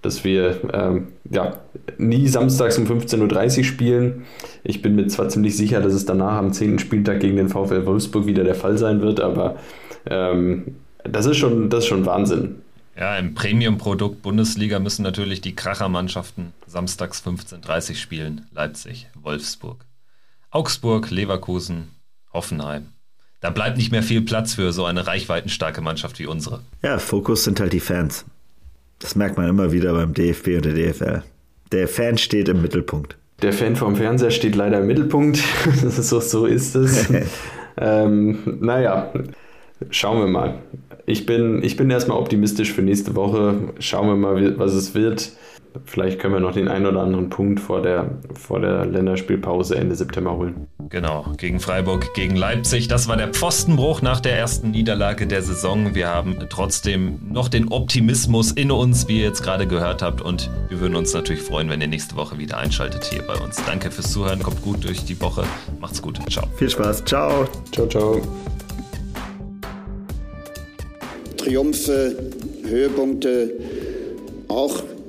dass wir ähm, ja, nie samstags um 15.30 Uhr spielen. Ich bin mir zwar ziemlich sicher, dass es danach am 10. Spieltag gegen den VfL Wolfsburg wieder der Fall sein wird, aber ähm, das, ist schon, das ist schon Wahnsinn. Ja, im Premium-Produkt Bundesliga müssen natürlich die Krachermannschaften samstags 15.30 Uhr spielen. Leipzig, Wolfsburg, Augsburg, Leverkusen, Hoffenheim. Da bleibt nicht mehr viel Platz für so eine reichweitenstarke Mannschaft wie unsere. Ja, Fokus sind halt die Fans. Das merkt man immer wieder beim DFB und der DFL. Der Fan steht im Mittelpunkt. Der Fan vom Fernseher steht leider im Mittelpunkt. so, so ist es. ähm, naja, schauen wir mal ich bin, ich bin erstmal optimistisch für nächste Woche. Schauen wir mal, was es wird. Vielleicht können wir noch den einen oder anderen Punkt vor der, vor der Länderspielpause Ende September holen. Genau, gegen Freiburg, gegen Leipzig. Das war der Pfostenbruch nach der ersten Niederlage der Saison. Wir haben trotzdem noch den Optimismus in uns, wie ihr jetzt gerade gehört habt. Und wir würden uns natürlich freuen, wenn ihr nächste Woche wieder einschaltet hier bei uns. Danke fürs Zuhören, kommt gut durch die Woche. Macht's gut. Ciao. Viel Spaß. Ciao. Ciao, ciao. Triumphe, Höhepunkte, auch